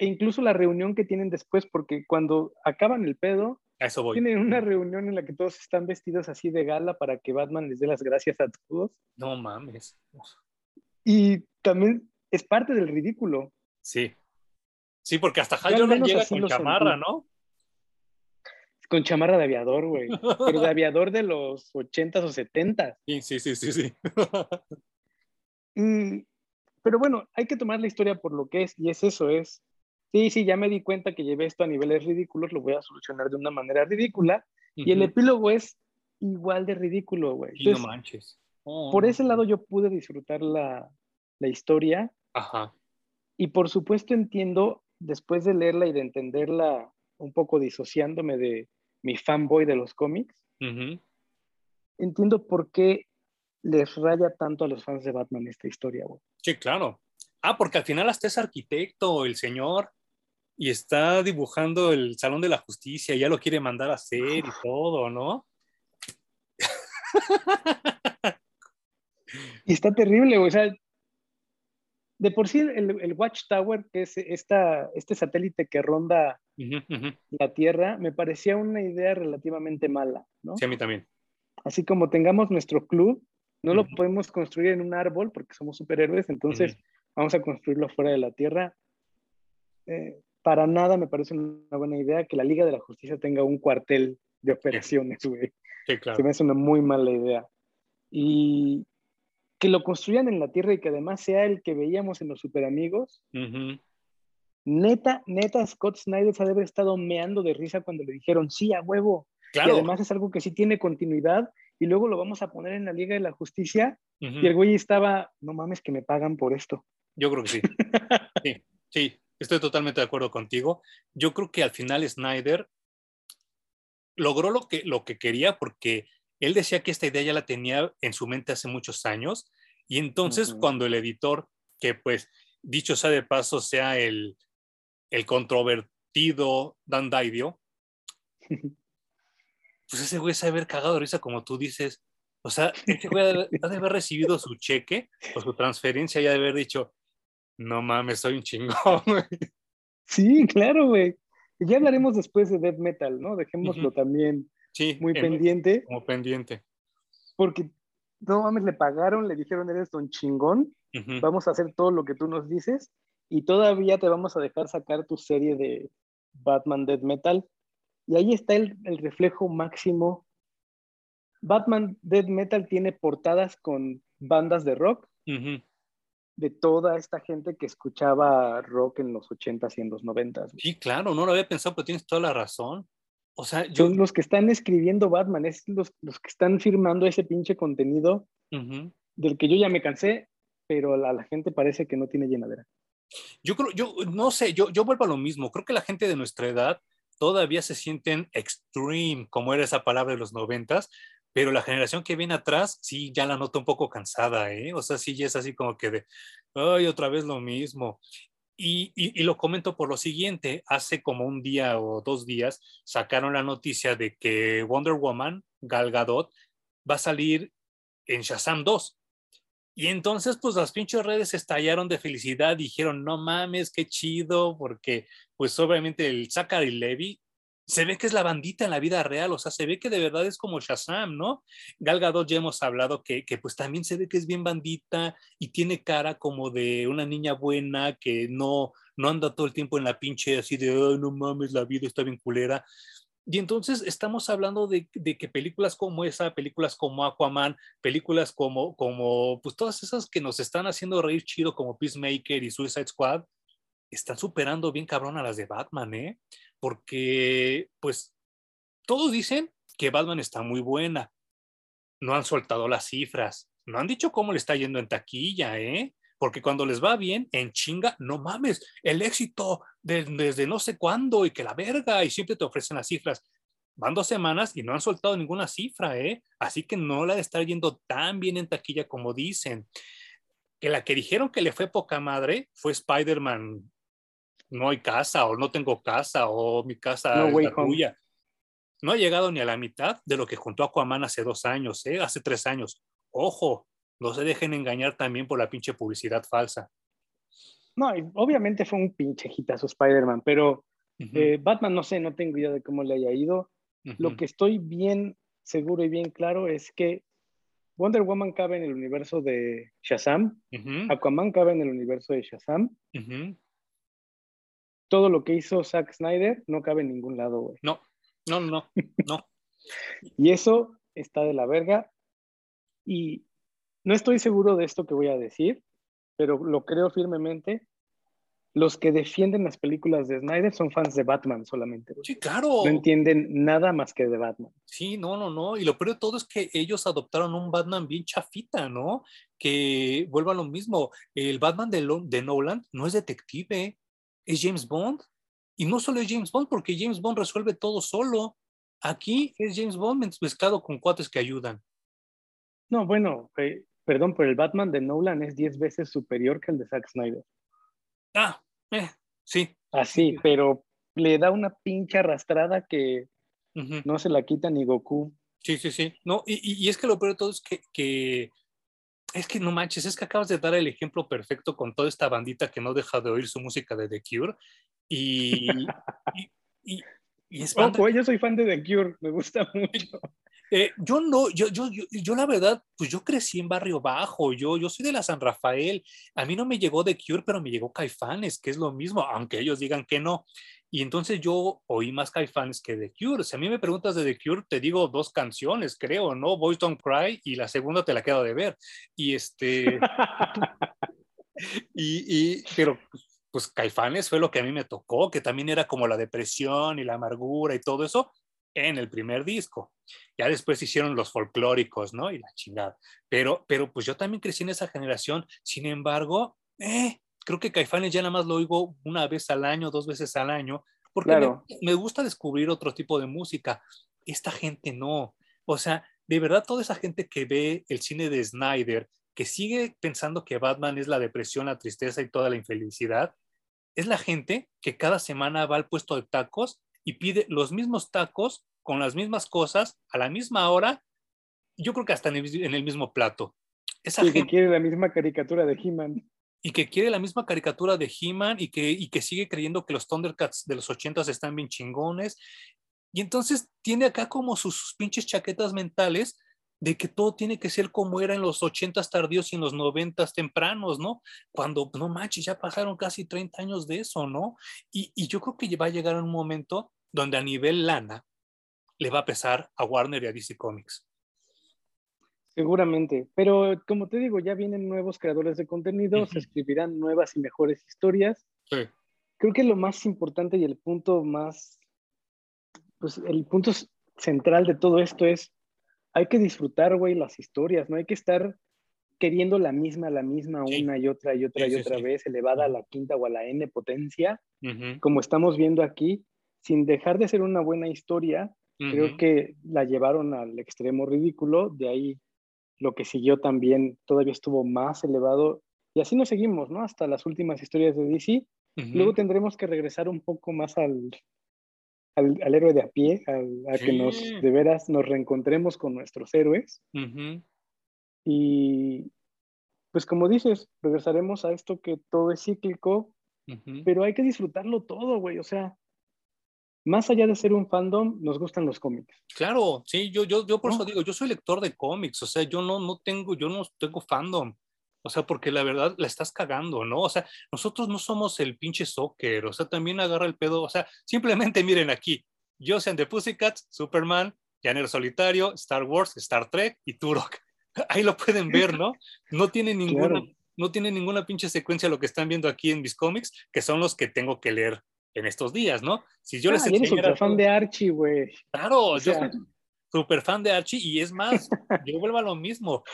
E incluso la reunión que tienen después, porque cuando acaban el pedo, eso voy. tienen una reunión en la que todos están vestidos así de gala para que Batman les dé las gracias a todos. No mames. Y también es parte del ridículo. Sí. Sí, porque hasta Hal Jordan llega con chamarra, ¿no? con chamarra de aviador, güey. Pero de aviador de los 80s o 70s. Sí, sí, sí, sí, sí. pero bueno, hay que tomar la historia por lo que es, y es eso, es, sí, sí, ya me di cuenta que llevé esto a niveles ridículos, lo voy a solucionar de una manera ridícula, y el epílogo es igual de ridículo, güey. no manches. por ese lado yo pude disfrutar la, la historia. Ajá. Y por supuesto entiendo, después de leerla y de entenderla un poco disociándome de, mi fanboy de los cómics, entiendo por qué les raya tanto a los fans de Batman esta historia, güey. Sí, claro. Ah, porque al final hasta es arquitecto, el señor, y está dibujando el Salón de la Justicia, ya lo quiere mandar a hacer y todo, ¿no? y está terrible. O sea, de por sí el, el Watchtower, que es esta, este satélite que ronda la Tierra, me parecía una idea relativamente mala, ¿no? Sí, a mí también. Así como tengamos nuestro club, no lo podemos construir en un árbol porque somos superhéroes, entonces vamos a construirlo fuera de la Tierra. Eh, para nada me parece una buena idea que la Liga de la Justicia tenga un cuartel de operaciones, güey. Sí, claro. Se me hace una muy mala idea. Y que lo construyan en la Tierra y que además sea el que veíamos en los Superamigos. Neta, neta, Scott Snyder se debe haber estado meando de risa cuando le dijeron, sí, a huevo. Claro. Y además es algo que sí tiene continuidad y luego lo vamos a poner en la Liga de la Justicia. Y el güey estaba, no mames, que me pagan por esto. Yo creo que sí. sí, sí, estoy totalmente de acuerdo contigo. Yo creo que al final Snyder logró lo que, lo que quería porque él decía que esta idea ya la tenía en su mente hace muchos años y entonces cuando el editor, que pues dicho sea de paso, sea el, el controvertido Dan Daidio, pues ese güey se ha haber cagado de risa como tú dices. O sea, ese güey ha de haber recibido su cheque o su transferencia y ha de haber dicho, no mames, soy un chingón, güey. Sí, claro, güey. Ya hablaremos después de Death Metal, ¿no? Dejémoslo también Sí, muy pendiente. Como pendiente. Porque, no mames, le pagaron, le dijeron, eres un chingón, vamos a hacer todo lo que tú nos dices y todavía te vamos a dejar sacar tu serie de Batman Dead Metal. Y ahí está el, reflejo máximo. Batman Dead Metal tiene portadas con bandas de rock de toda esta gente que escuchaba rock en los 80s y en los 90s. Sí, claro, no lo había pensado, pero tienes toda la razón. O sea, Son los que están escribiendo Batman, es los, los que están firmando ese pinche contenido del que yo ya me cansé, pero a la, gente parece que no tiene llenadera. Yo creo, yo no sé, yo, yo vuelvo a lo mismo. Creo que la gente de nuestra edad todavía se sienten extreme, como era esa palabra de los noventas, pero la generación que viene atrás sí ya la noto un poco cansada, ¿eh? O sea, sí ya es así como que de, ay, otra vez lo mismo. Y, lo comento por lo siguiente, hace como un día o dos días sacaron la noticia de que Wonder Woman, Gal Gadot, va a salir en Shazam 2. Y entonces, pues las pinches redes estallaron de felicidad, dijeron, no mames, qué chido, porque pues obviamente el Zachary Levy se ve que es la bandita en la vida real, o sea, se ve que de verdad es como Shazam, ¿no? Gal Gadot ya hemos hablado que, que, pues también se ve que es bien bandita y tiene cara como de una niña buena que no, no anda todo el tiempo en la pinche así de, ay, no mames, la vida está bien culera. Y entonces estamos hablando de, de, que películas como esa, películas como Aquaman, películas como, como, pues todas esas que nos están haciendo reír chido como Peacemaker y Suicide Squad, están superando bien cabrón a las de Batman, ¿eh? porque pues todos dicen que Batman está muy buena. No han soltado las cifras, no han dicho cómo le está yendo en taquilla, ¿eh? Porque cuando les va bien, en chinga, no mames, el éxito desde no sé cuándo y que la verga, y siempre te ofrecen las cifras. Van dos semanas y no han soltado ninguna cifra, ¿eh? Así que no la de estar yendo tan bien en taquilla como dicen. Que la que dijeron que le fue poca madre fue Spider-Man no hay casa o no tengo casa o mi casa no, es la No ha llegado ni a la mitad de lo que juntó Aquaman hace dos años, ¿eh? hace tres años. Ojo, no se dejen engañar también por la pinche publicidad falsa. No, obviamente fue un pinche hitazo Spider-Man, pero eh, Batman no sé, no tengo idea de cómo le haya ido. Lo que estoy bien seguro y bien claro es que Wonder Woman cabe en el universo de Shazam, Aquaman cabe en el universo de Shazam, todo lo que hizo Zack Snyder no cabe en ningún lado, güey. No, no, no, no. y eso está de la verga. Y no estoy seguro de esto que voy a decir, pero lo creo firmemente. Los que defienden las películas de Snyder son fans de Batman solamente. Sí, claro. No entienden nada más que de Batman. Sí, no, no, no. Y lo peor de todo es que ellos adoptaron un Batman bien chafita, ¿no? Que vuelva a lo mismo. El Batman de, de Nolan no es detective, es James Bond. Y no solo es James Bond, porque James Bond resuelve todo solo. Aquí es James Bond mezclado con cuates que ayudan. No, bueno, eh, perdón, pero el Batman de Nolan es 10 veces superior que el de Zack Snyder. Ah, eh, sí. Así, pero le da una pincha arrastrada que no se la quita ni Goku. Sí, sí, sí. No, y, y, es que lo peor de todo es que, que es que no manches, es que acabas de dar el ejemplo perfecto con toda esta bandita que no deja de oír su música de The Cure. Y, y, y, es Ojo, yo soy fan de The Cure, me gusta mucho. Eh, yo no, yo, yo, yo, yo, la verdad, pues yo crecí en Barrio Bajo, yo, yo soy de la San Rafael, a mí no me llegó The Cure, pero me llegó Caifanes, que es lo mismo, aunque ellos digan que no. Y entonces yo oí más Caifanes que The Cure. Si a mí me preguntas de The Cure, te digo dos canciones, creo, ¿no? Boys Don't Cry y la segunda te la quedo de ver. Y este... y, y, pero pues Caifanes fue lo que a mí me tocó, que también era como la depresión y la amargura y todo eso en el primer disco. Ya después hicieron los folclóricos, ¿no? Y la chingada. Pero, pero pues yo también crecí en esa generación. Sin embargo, eh, creo que Caifanes ya nada más lo oigo una vez al año, dos veces al año, porque me, gusta descubrir otro tipo de música. Esta gente no. O sea, de verdad, toda esa gente que ve el cine de Snyder, que sigue pensando que Batman es la depresión, la tristeza y toda la infelicidad, es la gente que cada semana va al puesto de tacos y pide los mismos tacos con las mismas cosas a la misma hora, yo creo que hasta en el, mismo plato. Esa y que quiere la misma caricatura de He-Man. Y que quiere la misma caricatura de He-Man y que, y que sigue creyendo que los Thundercats de los ochentas están bien chingones. Y entonces tiene acá como sus pinches chaquetas mentales de que todo tiene que ser como era en los ochentas tardíos y en los noventas tempranos, ¿no? Cuando, no manches, ya pasaron casi 30 años de eso, ¿no? Y, y yo creo que va a llegar un momento donde a nivel lana le va a pesar a Warner y a DC Comics. Seguramente, pero como te digo, ya vienen nuevos creadores de contenido, se escribirán nuevas y mejores historias. Sí. Creo que lo más importante y el punto más, pues el punto central de todo esto es hay que disfrutar, güey, las historias, no hay que estar queriendo la misma, la misma, una y otra y otra y otra vez, elevada a la quinta o a la n potencia, como estamos viendo aquí, sin dejar de ser una buena historia, creo que la llevaron al extremo ridículo, de ahí lo que siguió también todavía estuvo más elevado, y así nos seguimos, ¿no? Hasta las últimas historias de DC. Luego tendremos que regresar un poco más al, al, héroe de a pie, a que nos, de veras, nos reencontremos con nuestros héroes. Y pues como dices, regresaremos a esto que todo es cíclico, pero hay que disfrutarlo todo, güey. O sea, más allá de ser un fandom, nos gustan los cómics. Claro, sí, yo, yo, yo por eso digo, yo soy lector de cómics, o sea, yo no, no tengo, yo no tengo fandom. O sea, porque la verdad la estás cagando, ¿no? O sea, nosotros no somos el pinche soccer, o sea, también agarra el pedo, o sea, simplemente miren aquí, Joseph de Pussycats, Superman, Llanero Solitario, Star Wars, Star Trek y Turok. Ahí lo pueden ver, ¿no? No tiene ninguna, no tiene ninguna pinche secuencia lo que están viendo aquí en mis cómics, que son los que tengo que leer en estos días, ¿no? Si yo les ah, eres súper fan de Archie, güey. Claro, yo soy súper fan de Archie y es más, yo vuelvo a lo mismo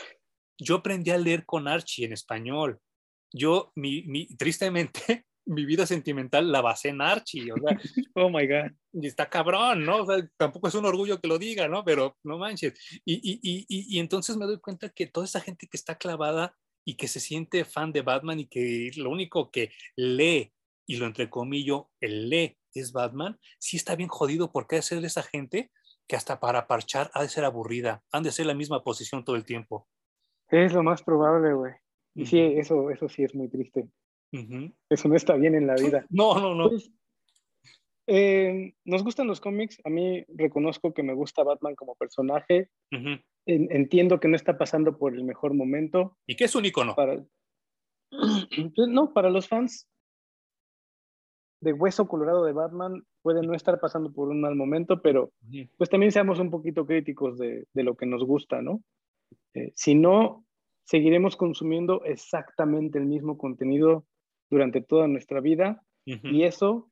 yo aprendí a leer con Archie en español. Yo, mi, mi, tristemente, mi vida sentimental la basé en Archie. O sea, oh my God. Y está cabrón, ¿no? O sea, tampoco es un orgullo que lo diga, ¿no? Pero no manches. Y, y, y, y, entonces me doy cuenta que toda esa gente que está clavada y que se siente fan de Batman y que lo único que lee, y lo entrecomillo, el lee es Batman, sí está bien jodido porque de esa gente que hasta para parchar ha de ser aburrida, han de ser la misma posición todo el tiempo. Es lo más probable, güey. Y sí, eso, eso sí es muy triste. Eso no está bien en la vida. No, no, no. Pues, eh, nos gustan los cómics. A mí reconozco que me gusta Batman como personaje. entiendo que no está pasando por el mejor momento. ¿Y qué es un icono? Para... No, para los fans de Hueso Colorado de Batman puede no estar pasando por un mal momento, pero pues también seamos un poquito críticos de, de lo que nos gusta, ¿no? Eh, si no, seguiremos consumiendo exactamente el mismo contenido durante toda nuestra vida y eso,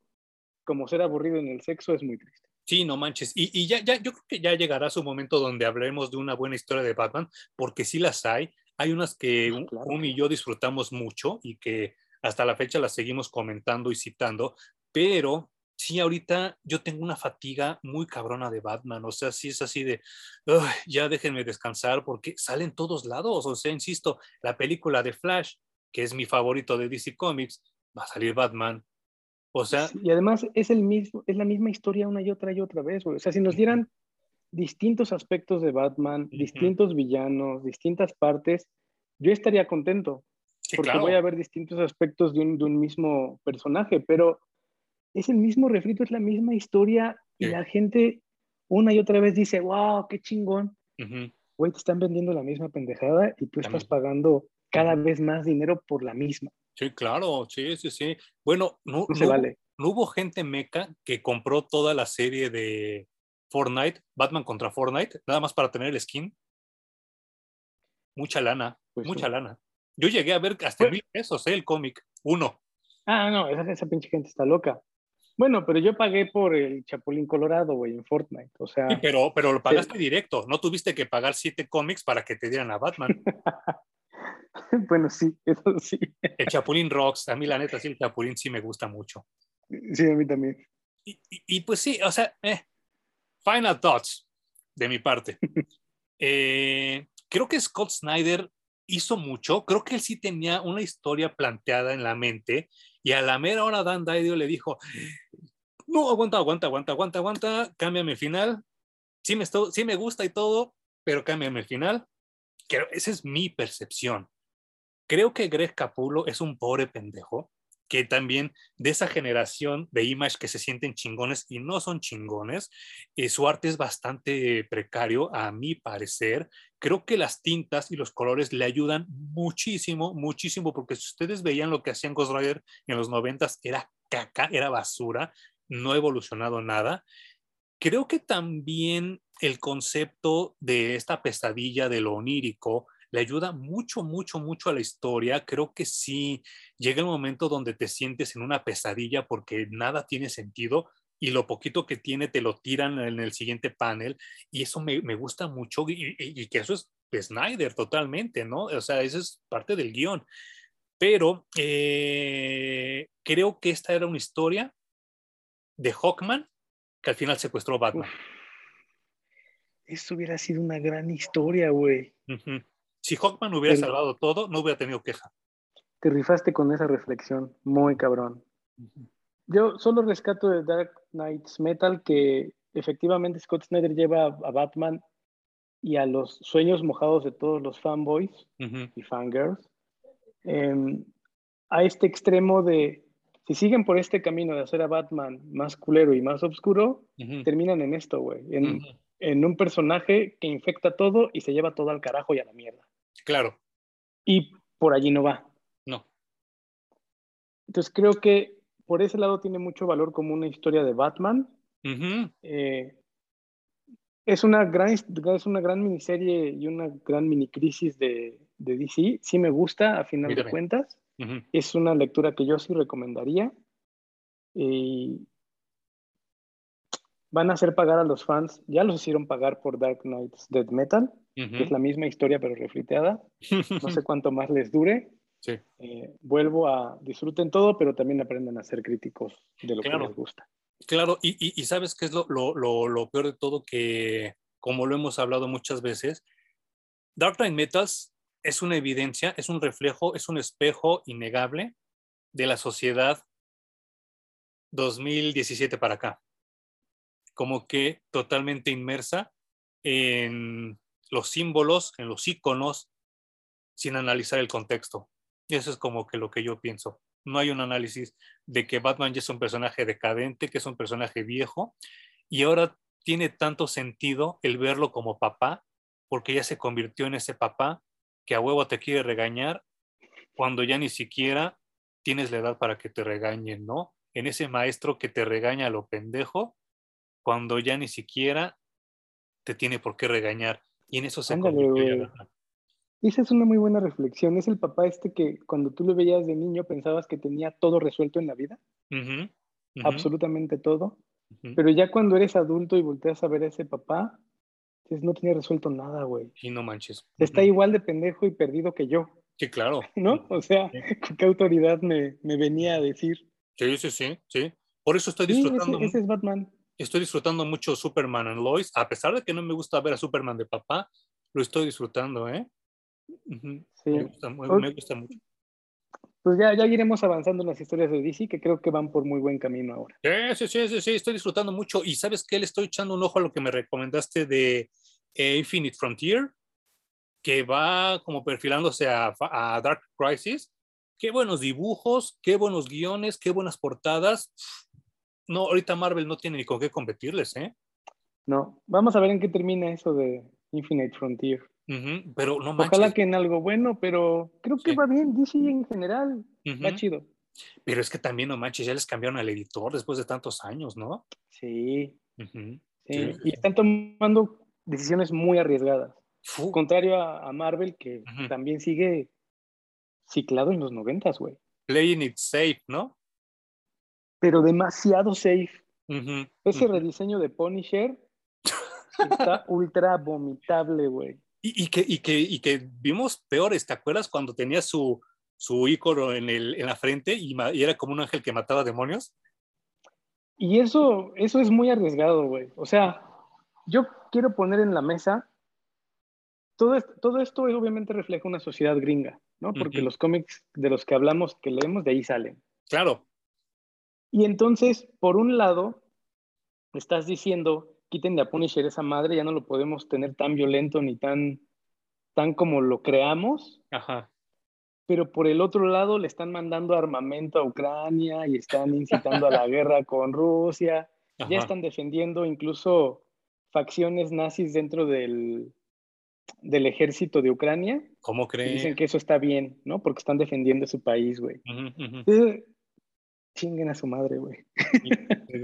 como ser aburrido en el sexo, es muy triste. Sí, no manches. Y, ya, ya, yo creo que ya llegará su momento donde hablaremos de una buena historia de Batman, porque sí las hay. Hay unas que ah, un, y yo disfrutamos mucho y que hasta la fecha las seguimos comentando y citando, pero sí, ahorita yo tengo una fatiga muy cabrona de Batman, o sea, sí es así de, ya déjenme descansar porque salen todos lados, o sea, insisto, la película de Flash, que es mi favorito de DC Comics, va a salir Batman. O sea, y además es el mismo, es la misma historia una y otra y otra vez, O sea, si nos dieran distintos aspectos de Batman, distintos villanos, distintas partes, yo estaría contento. Porque voy a ver distintos aspectos de un, de un, mismo personaje, pero es el mismo refrito, es la misma historia y la gente una y otra vez dice, wow, qué chingón. Güey, te están vendiendo la misma pendejada y tú estás pagando cada vez más dinero por la misma. Sí, claro, sí, sí, sí. Bueno, no, no, vale. no hubo gente meca que compró toda la serie de Fortnite, Batman contra Fortnite, nada más para tener el skin. Mucha lana, pues mucha lana. Yo llegué a ver hasta mil pesos, ¿eh? el cómic, uno. Ah, no, esa, esa pinche gente está loca. Bueno, pero yo pagué por el Chapulín Colorado, güey, en Fortnite. O sea. Sí, pero, pero lo pagaste directo. No tuviste que pagar siete cómics para que te dieran a Batman. bueno, sí, eso sí. El Chapulín Rocks. A mí, la neta, sí, el Chapulín sí me gusta mucho. Sí, a mí también. Y, pues sí, o sea, eh, final thoughts de mi parte. Eh, creo que Scott Snyder hizo mucho. Creo que él sí tenía una historia planteada en la mente. Y a la mera hora Dan Didio le dijo, no, aguanta, aguanta, aguanta, aguanta, aguanta, cámbiame el final. Sí me, sí me gusta y todo, pero cámbiame el final. esa es mi percepción. Creo que Greg Capulo es un pobre pendejo que también de esa generación de Image que se sienten chingones y no son chingones, eh, su arte es bastante precario, a mi parecer. Creo que las tintas y los colores le ayudan muchísimo, muchísimo, porque si ustedes veían lo que hacían Ghost Rider en los noventas, era caca, era basura no ha evolucionado nada. Creo que también el concepto de esta pesadilla de lo onírico le ayuda mucho, mucho, mucho a la historia. Creo que sí llega el momento donde te sientes en una pesadilla porque nada tiene sentido y lo poquito que tiene te lo tiran en el siguiente panel y eso me, gusta mucho y, que eso es Snyder totalmente, ¿no? O sea, eso es parte del guion. Pero eh, creo que esta era una historia de Hawkman que al final secuestró Batman. Eso hubiera sido una gran historia, güey. Si Hawkman hubiera salvado todo, no hubiera tenido queja. Te rifaste con esa reflexión, muy cabrón. Yo solo rescato de Dark Knights Metal que efectivamente Scott Snyder lleva a Batman y a los sueños mojados de todos los fanboys y fangirls em, a este extremo de si siguen por este camino de hacer a Batman más culero y más oscuro, terminan en esto, güey. En, un personaje que infecta todo y se lleva todo al carajo y a la mierda. Claro. Y por allí no va. No. Entonces creo que por ese lado tiene mucho valor como una historia de Batman. Eh, es, una gran, es una gran miniserie y una gran mini crisis de, de DC. Sí me gusta, a final de cuentas. Es una lectura que yo sí recomendaría. Y van a hacer pagar a los fans, ya los hicieron pagar por Dark Knight's Dead Metal, que es la misma historia pero refriteada. No sé cuánto más les dure. Eh, vuelvo a disfruten todo, pero también aprendan a ser críticos de lo que les gusta. Claro, y, y, sabes qué es lo, lo, lo, peor de todo, que como lo hemos hablado muchas veces, Dark Knight Metals es una evidencia, es un reflejo, es un espejo innegable de la sociedad 2017 para acá. Como que totalmente inmersa en los símbolos, en los iconos, sin analizar el contexto. Y eso es como que lo que yo pienso. No hay un análisis de que Batman ya es un personaje decadente, que es un personaje viejo, y ahora tiene tanto sentido el verlo como papá, porque ya se convirtió en ese papá que a huevo te quiere regañar cuando ya ni siquiera tienes la edad para que te regañen, ¿no? En ese maestro que te regaña a lo pendejo cuando ya ni siquiera te tiene por qué regañar. Y en eso se Ándale, Esa es una muy buena reflexión. Es el papá este que cuando tú lo veías de niño pensabas que tenía todo resuelto en la vida. Absolutamente todo. Pero ya cuando eres adulto y volteas a ver a ese papá, no tiene resuelto nada, güey. Y no manches. Está igual de pendejo y perdido que yo. Sí, claro. ¿No? O sea, ¿qué autoridad me, venía a decir? Sí, sí, sí, sí. Por eso estoy disfrutando. ese, es Batman. Estoy disfrutando mucho Superman and Lois. A pesar de que no me gusta ver a Superman de papá, lo estoy disfrutando, ¿eh? Sí. Me gusta, me gusta mucho pues ya, ya iremos avanzando en las historias de DC, que creo que van por muy buen camino ahora. Sí, sí, sí, sí, estoy disfrutando mucho. Y sabes que le estoy echando un ojo a lo que me recomendaste de eh, Infinite Frontier. que va como perfilándose a, a Dark Crisis. Qué buenos dibujos, qué buenos guiones, qué buenas portadas. No, ahorita Marvel no tiene ni con qué competirles, ¿eh? No, vamos a ver en qué termina eso de Infinite Frontier. Pero no manches. Ojalá que en algo bueno, pero creo que Sí. va bien DC en general. Va chido. Pero es que también, no manches, ya les cambiaron al editor después de tantos años, ¿no? Sí, Y están tomando decisiones muy arriesgadas. Contrario a, a Marvel, que también sigue ciclado en los noventas, güey. Playing it safe, ¿no? Pero demasiado safe. Ese rediseño de Punisher está ultra vomitable, güey. Y, y que, y, que, y que vimos peores, ¿te acuerdas cuando tenía su, su ícono en, el, en la frente y, era como un ángel que mataba demonios? Y eso, eso es muy arriesgado, güey. O sea, yo quiero poner en la mesa, todo, esto- todo esto obviamente refleja una sociedad gringa, ¿no? Porque los cómics de los que hablamos, que leemos, de ahí salen. Claro, Y entonces, por un lado, estás diciendo, quiten de a Punisher esa madre, ya no lo podemos tener tan violento ni tan, tan como lo creamos, ajá. pero por el otro lado le están mandando armamento a Ucrania y están incitando a la guerra con Rusia, ya están defendiendo incluso facciones nazis dentro del, del ejército de Ucrania, ¿Cómo y crees? dicen que eso está bien, ¿no? Porque están defendiendo su país, güey. Chinguen a su madre, güey.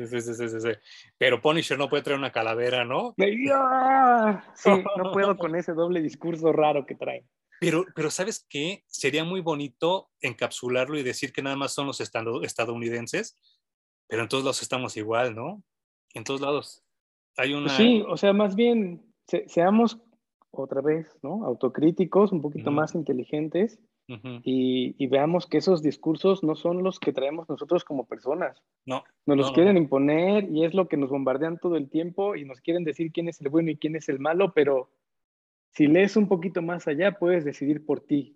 Sí, sí, sí. Pero Punisher no puede traer una calavera, ¿no? Sí, no puedo con ese doble discurso raro que traen. Pero, pero ¿sabes qué? Sería muy bonito encapsularlo y decir que nada más son los estado- estadounidenses, pero en todos lados estamos igual, ¿no? En todos lados. Hay una... Pues sí, o sea, más bien se- seamos otra vez, ¿no? Autocríticos, un poquito más inteligentes Ujú. y, y veamos que esos discursos no son los que traemos nosotros como personas. No, Nos los No, no, quieren no. imponer y es lo que nos bombardean todo el tiempo y nos quieren decir quién es el bueno y quién es el malo, pero si lees un poquito más allá, puedes decidir por ti.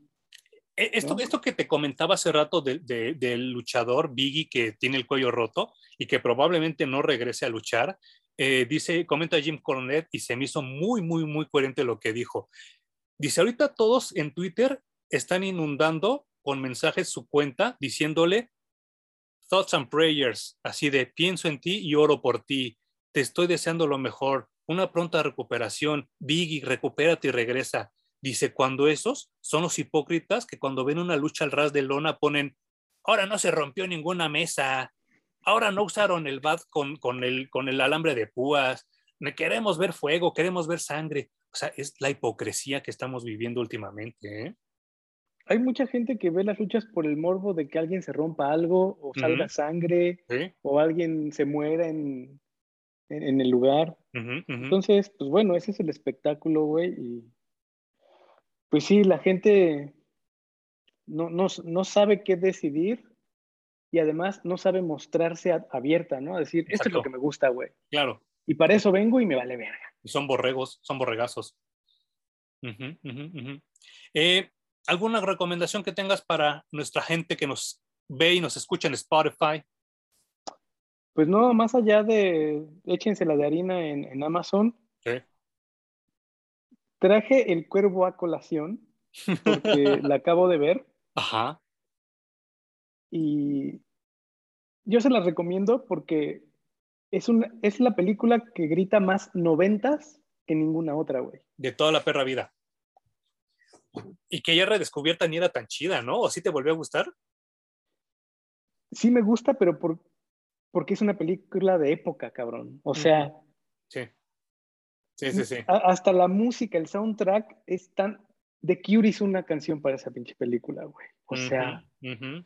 E- Esto, ¿no? esto que te comentaba hace rato de- de- del luchador Biggie que tiene el cuello roto y que probablemente no regrese a luchar, eh, dice, comenta Jim Cornette y se me hizo muy, muy, muy coherente lo que dijo. Dice, ahorita todos en Twitter están inundando con mensajes su cuenta diciéndole thoughts and prayers, así de pienso en ti y oro por ti, te estoy deseando lo mejor, una pronta recuperación, Biggie, recupérate y regresa. Dice, cuando esos son los hipócritas que cuando ven una lucha al ras de lona ponen, ahora no se rompió ninguna mesa, ahora no usaron el bat con, con, el, con el alambre de púas, queremos ver fuego, queremos ver sangre. O sea, es la hipocresía que estamos viviendo últimamente. ¿eh? Hay mucha gente que ve las luchas por el morbo de que alguien se rompa algo o salga sangre ¿Sí? o alguien se muera en, en, en el lugar. Entonces, pues bueno, ese es el espectáculo, güey. Y pues sí, la gente no, no, no sabe qué decidir y además no sabe mostrarse a- abierta, ¿no? A decir, esto es lo que me gusta, güey. Claro, Y para eso vengo y me vale verga. y son borregos, son borregazos. Eh, ¿Alguna recomendación que tengas para nuestra gente que nos ve y nos escucha en Spotify? Pues no, más allá de échense la de harina en, en Amazon, Sí. traje el cuervo a colación porque la acabo de ver Ajá. y yo se la recomiendo porque es, una, es la película que grita más noventas que ninguna otra, güey. De toda la perra vida. Y que ya redescubierta ni era tan chida, ¿no? ¿O sí te volvió a gustar? Sí me gusta, pero por, porque es una película de época, cabrón. O sea, Sí. Sí, sí, sí. a- hasta la música, el soundtrack es tan... The Cure hizo una canción para esa pinche película, güey. O sea,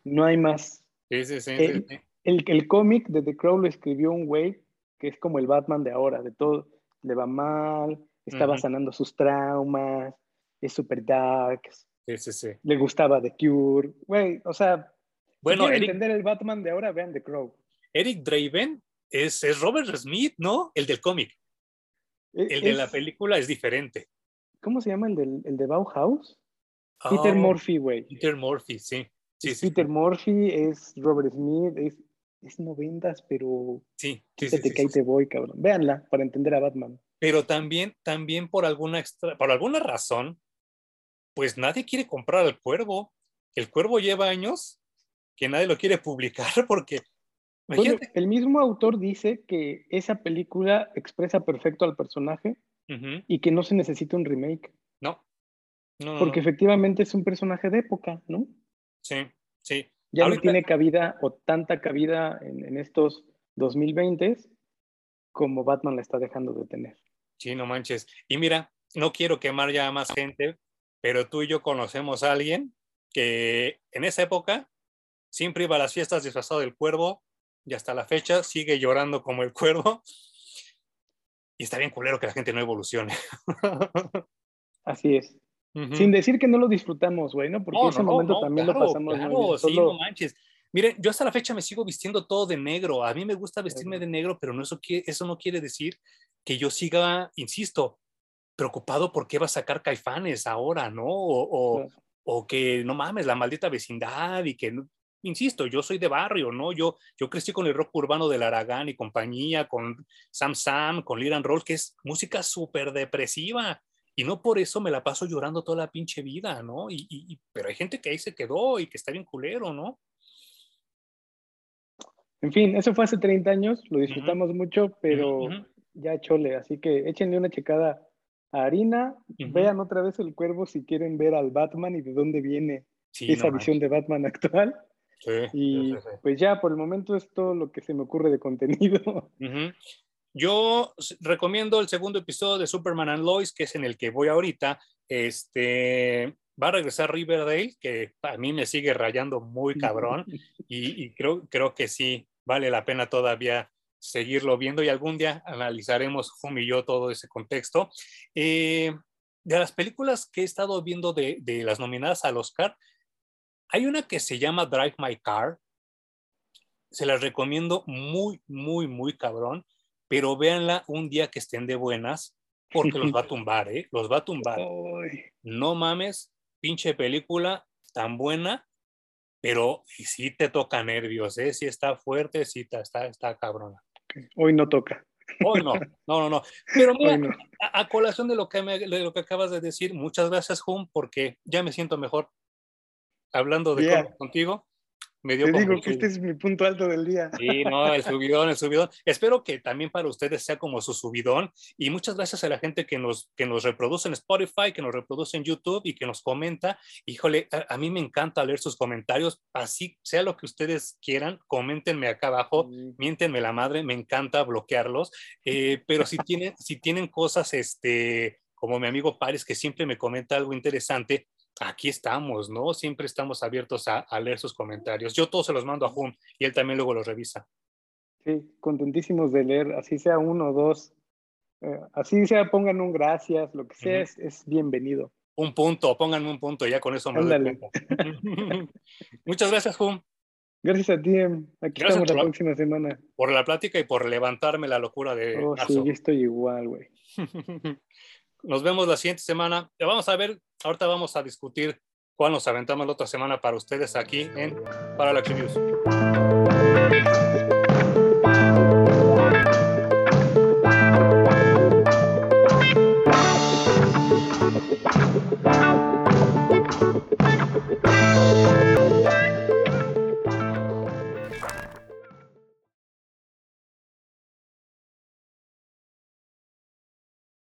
no hay más. Sí, sí, sí. El- sí, sí. El, el cómic de The Crow lo escribió un güey que es como el Batman de ahora, de todo, le va mal, estaba sanando sus traumas, es super dark, Sí, sí, sí. le gustaba The Cure, güey, o sea, Bueno, si Eric, entender el Batman de ahora, vean The Crow. Eric Draven es, es Robert Smith, ¿no? El del cómic. E- El de la película es diferente. ¿Cómo se llama el, del, el de Bauhaus? Peter Oh, Murphy, güey. Peter Murphy, sí. Sí. Peter Murphy, es Robert Smith, es, es noventas, pero Sí, sí, sí, que ahí te voy, cabrón. Véanla para entender a Batman. Pero también, también por alguna extra, por alguna razón, pues nadie quiere comprar al cuervo. El cuervo lleva años que nadie lo quiere publicar porque... el mismo autor dice que esa película expresa perfecto al personaje y que no se necesita un remake. No. porque efectivamente es un personaje de época, ¿no? Sí, sí. Ya no tiene cabida o tanta cabida en, en estos 2020 como Batman la está dejando de tener. Sí, no manches. Y mira, no quiero quemar ya a más gente, pero tú y yo conocemos a alguien que en esa época siempre iba a las fiestas disfrazado del cuervo y hasta la fecha sigue llorando como el cuervo. Y está bien culero que la gente no evolucione. Así es. Sin decir que no lo disfrutamos, güey, ¿no? Porque ese momento también lo pasamos claro, Sí, no manches. Miren, yo hasta la fecha me sigo vistiendo todo de negro. A mí me gusta vestirme de negro, pero no eso, eso no quiere decir que yo siga, insisto, preocupado por qué va a sacar caifanes ahora, ¿no? O, o, que no mames, la maldita vecindad y que, insisto, yo soy de barrio, ¿no? Yo, yo crecí con el rock urbano del Aragán y compañía, con Sam Sam, con Liran Roll, que es música súper depresiva. Y no por eso me la paso llorando toda la pinche vida, ¿no? Y, pero hay gente que ahí se quedó y que está bien culero, ¿no? En fin, eso fue hace 30 años, lo disfrutamos mucho, pero ya chole, así que échenle una checada Harina, vean otra vez el cuervo si quieren ver al Batman y de dónde viene esa visión de Batman actual. Sí, y pues ya por el momento es todo lo que se me ocurre de contenido. Yo recomiendo el segundo episodio de Superman and Lois, que es en el que voy ahorita. Este, va a regresar Riverdale, que a mí me sigue rayando muy cabrón, y, creo, creo que sí, vale la pena todavía seguirlo viendo y algún día analizaremos, y yo, todo ese contexto. Eh, de las películas que he estado viendo de, de las nominadas al Oscar, hay una que se llama Drive My Car. Se las recomiendo muy, muy, muy cabrón pero véanla un día que estén de buenas, porque los va a tumbar, ¿eh? Los va a tumbar. No mames, pinche película tan buena, pero sí te toca nervios, ¿eh? Sí está fuerte, sí está, está, cabrona. Hoy no toca. Hoy no, no, no, no. Pero mira, A, colación de lo, que me, de lo que acabas de decir, muchas gracias, Hum, porque ya me siento mejor hablando de contigo. Me dio Te digo que este es mi punto alto del día. Sí, no, el subidón, el subidón. Espero que también para ustedes sea como su subidón. Y muchas gracias a la gente que nos, que nos reproduce en Spotify, que nos reproduce en YouTube y que nos comenta. Híjole, a, mí me encanta leer sus comentarios. Así sea lo que ustedes quieran, coméntenme acá abajo, miéntenme la madre, me encanta bloquearlos. Eh, pero si tienen, si tienen cosas, este, como mi amigo Pares, que siempre me comenta algo interesante, aquí estamos, ¿no? Siempre estamos abiertos a, leer sus comentarios. Yo todos se los mando a Jun y él también luego los revisa. Sí, contentísimos de leer, así sea uno o dos, eh, así sea, pongan un gracias, lo que sea, es, bienvenido. Un punto, pónganme un punto, ya con eso me doy Muchas gracias, Jun. Gracias a ti, em. aquí estamos la, próxima semana. Por la plática y por levantarme la locura de. Oh, sí, yo estoy igual, güey. Nos vemos la siguiente semana. Vamos a ver, ahorita vamos a discutir cuál nos aventamos la otra semana para ustedes aquí en Parallax Reviews.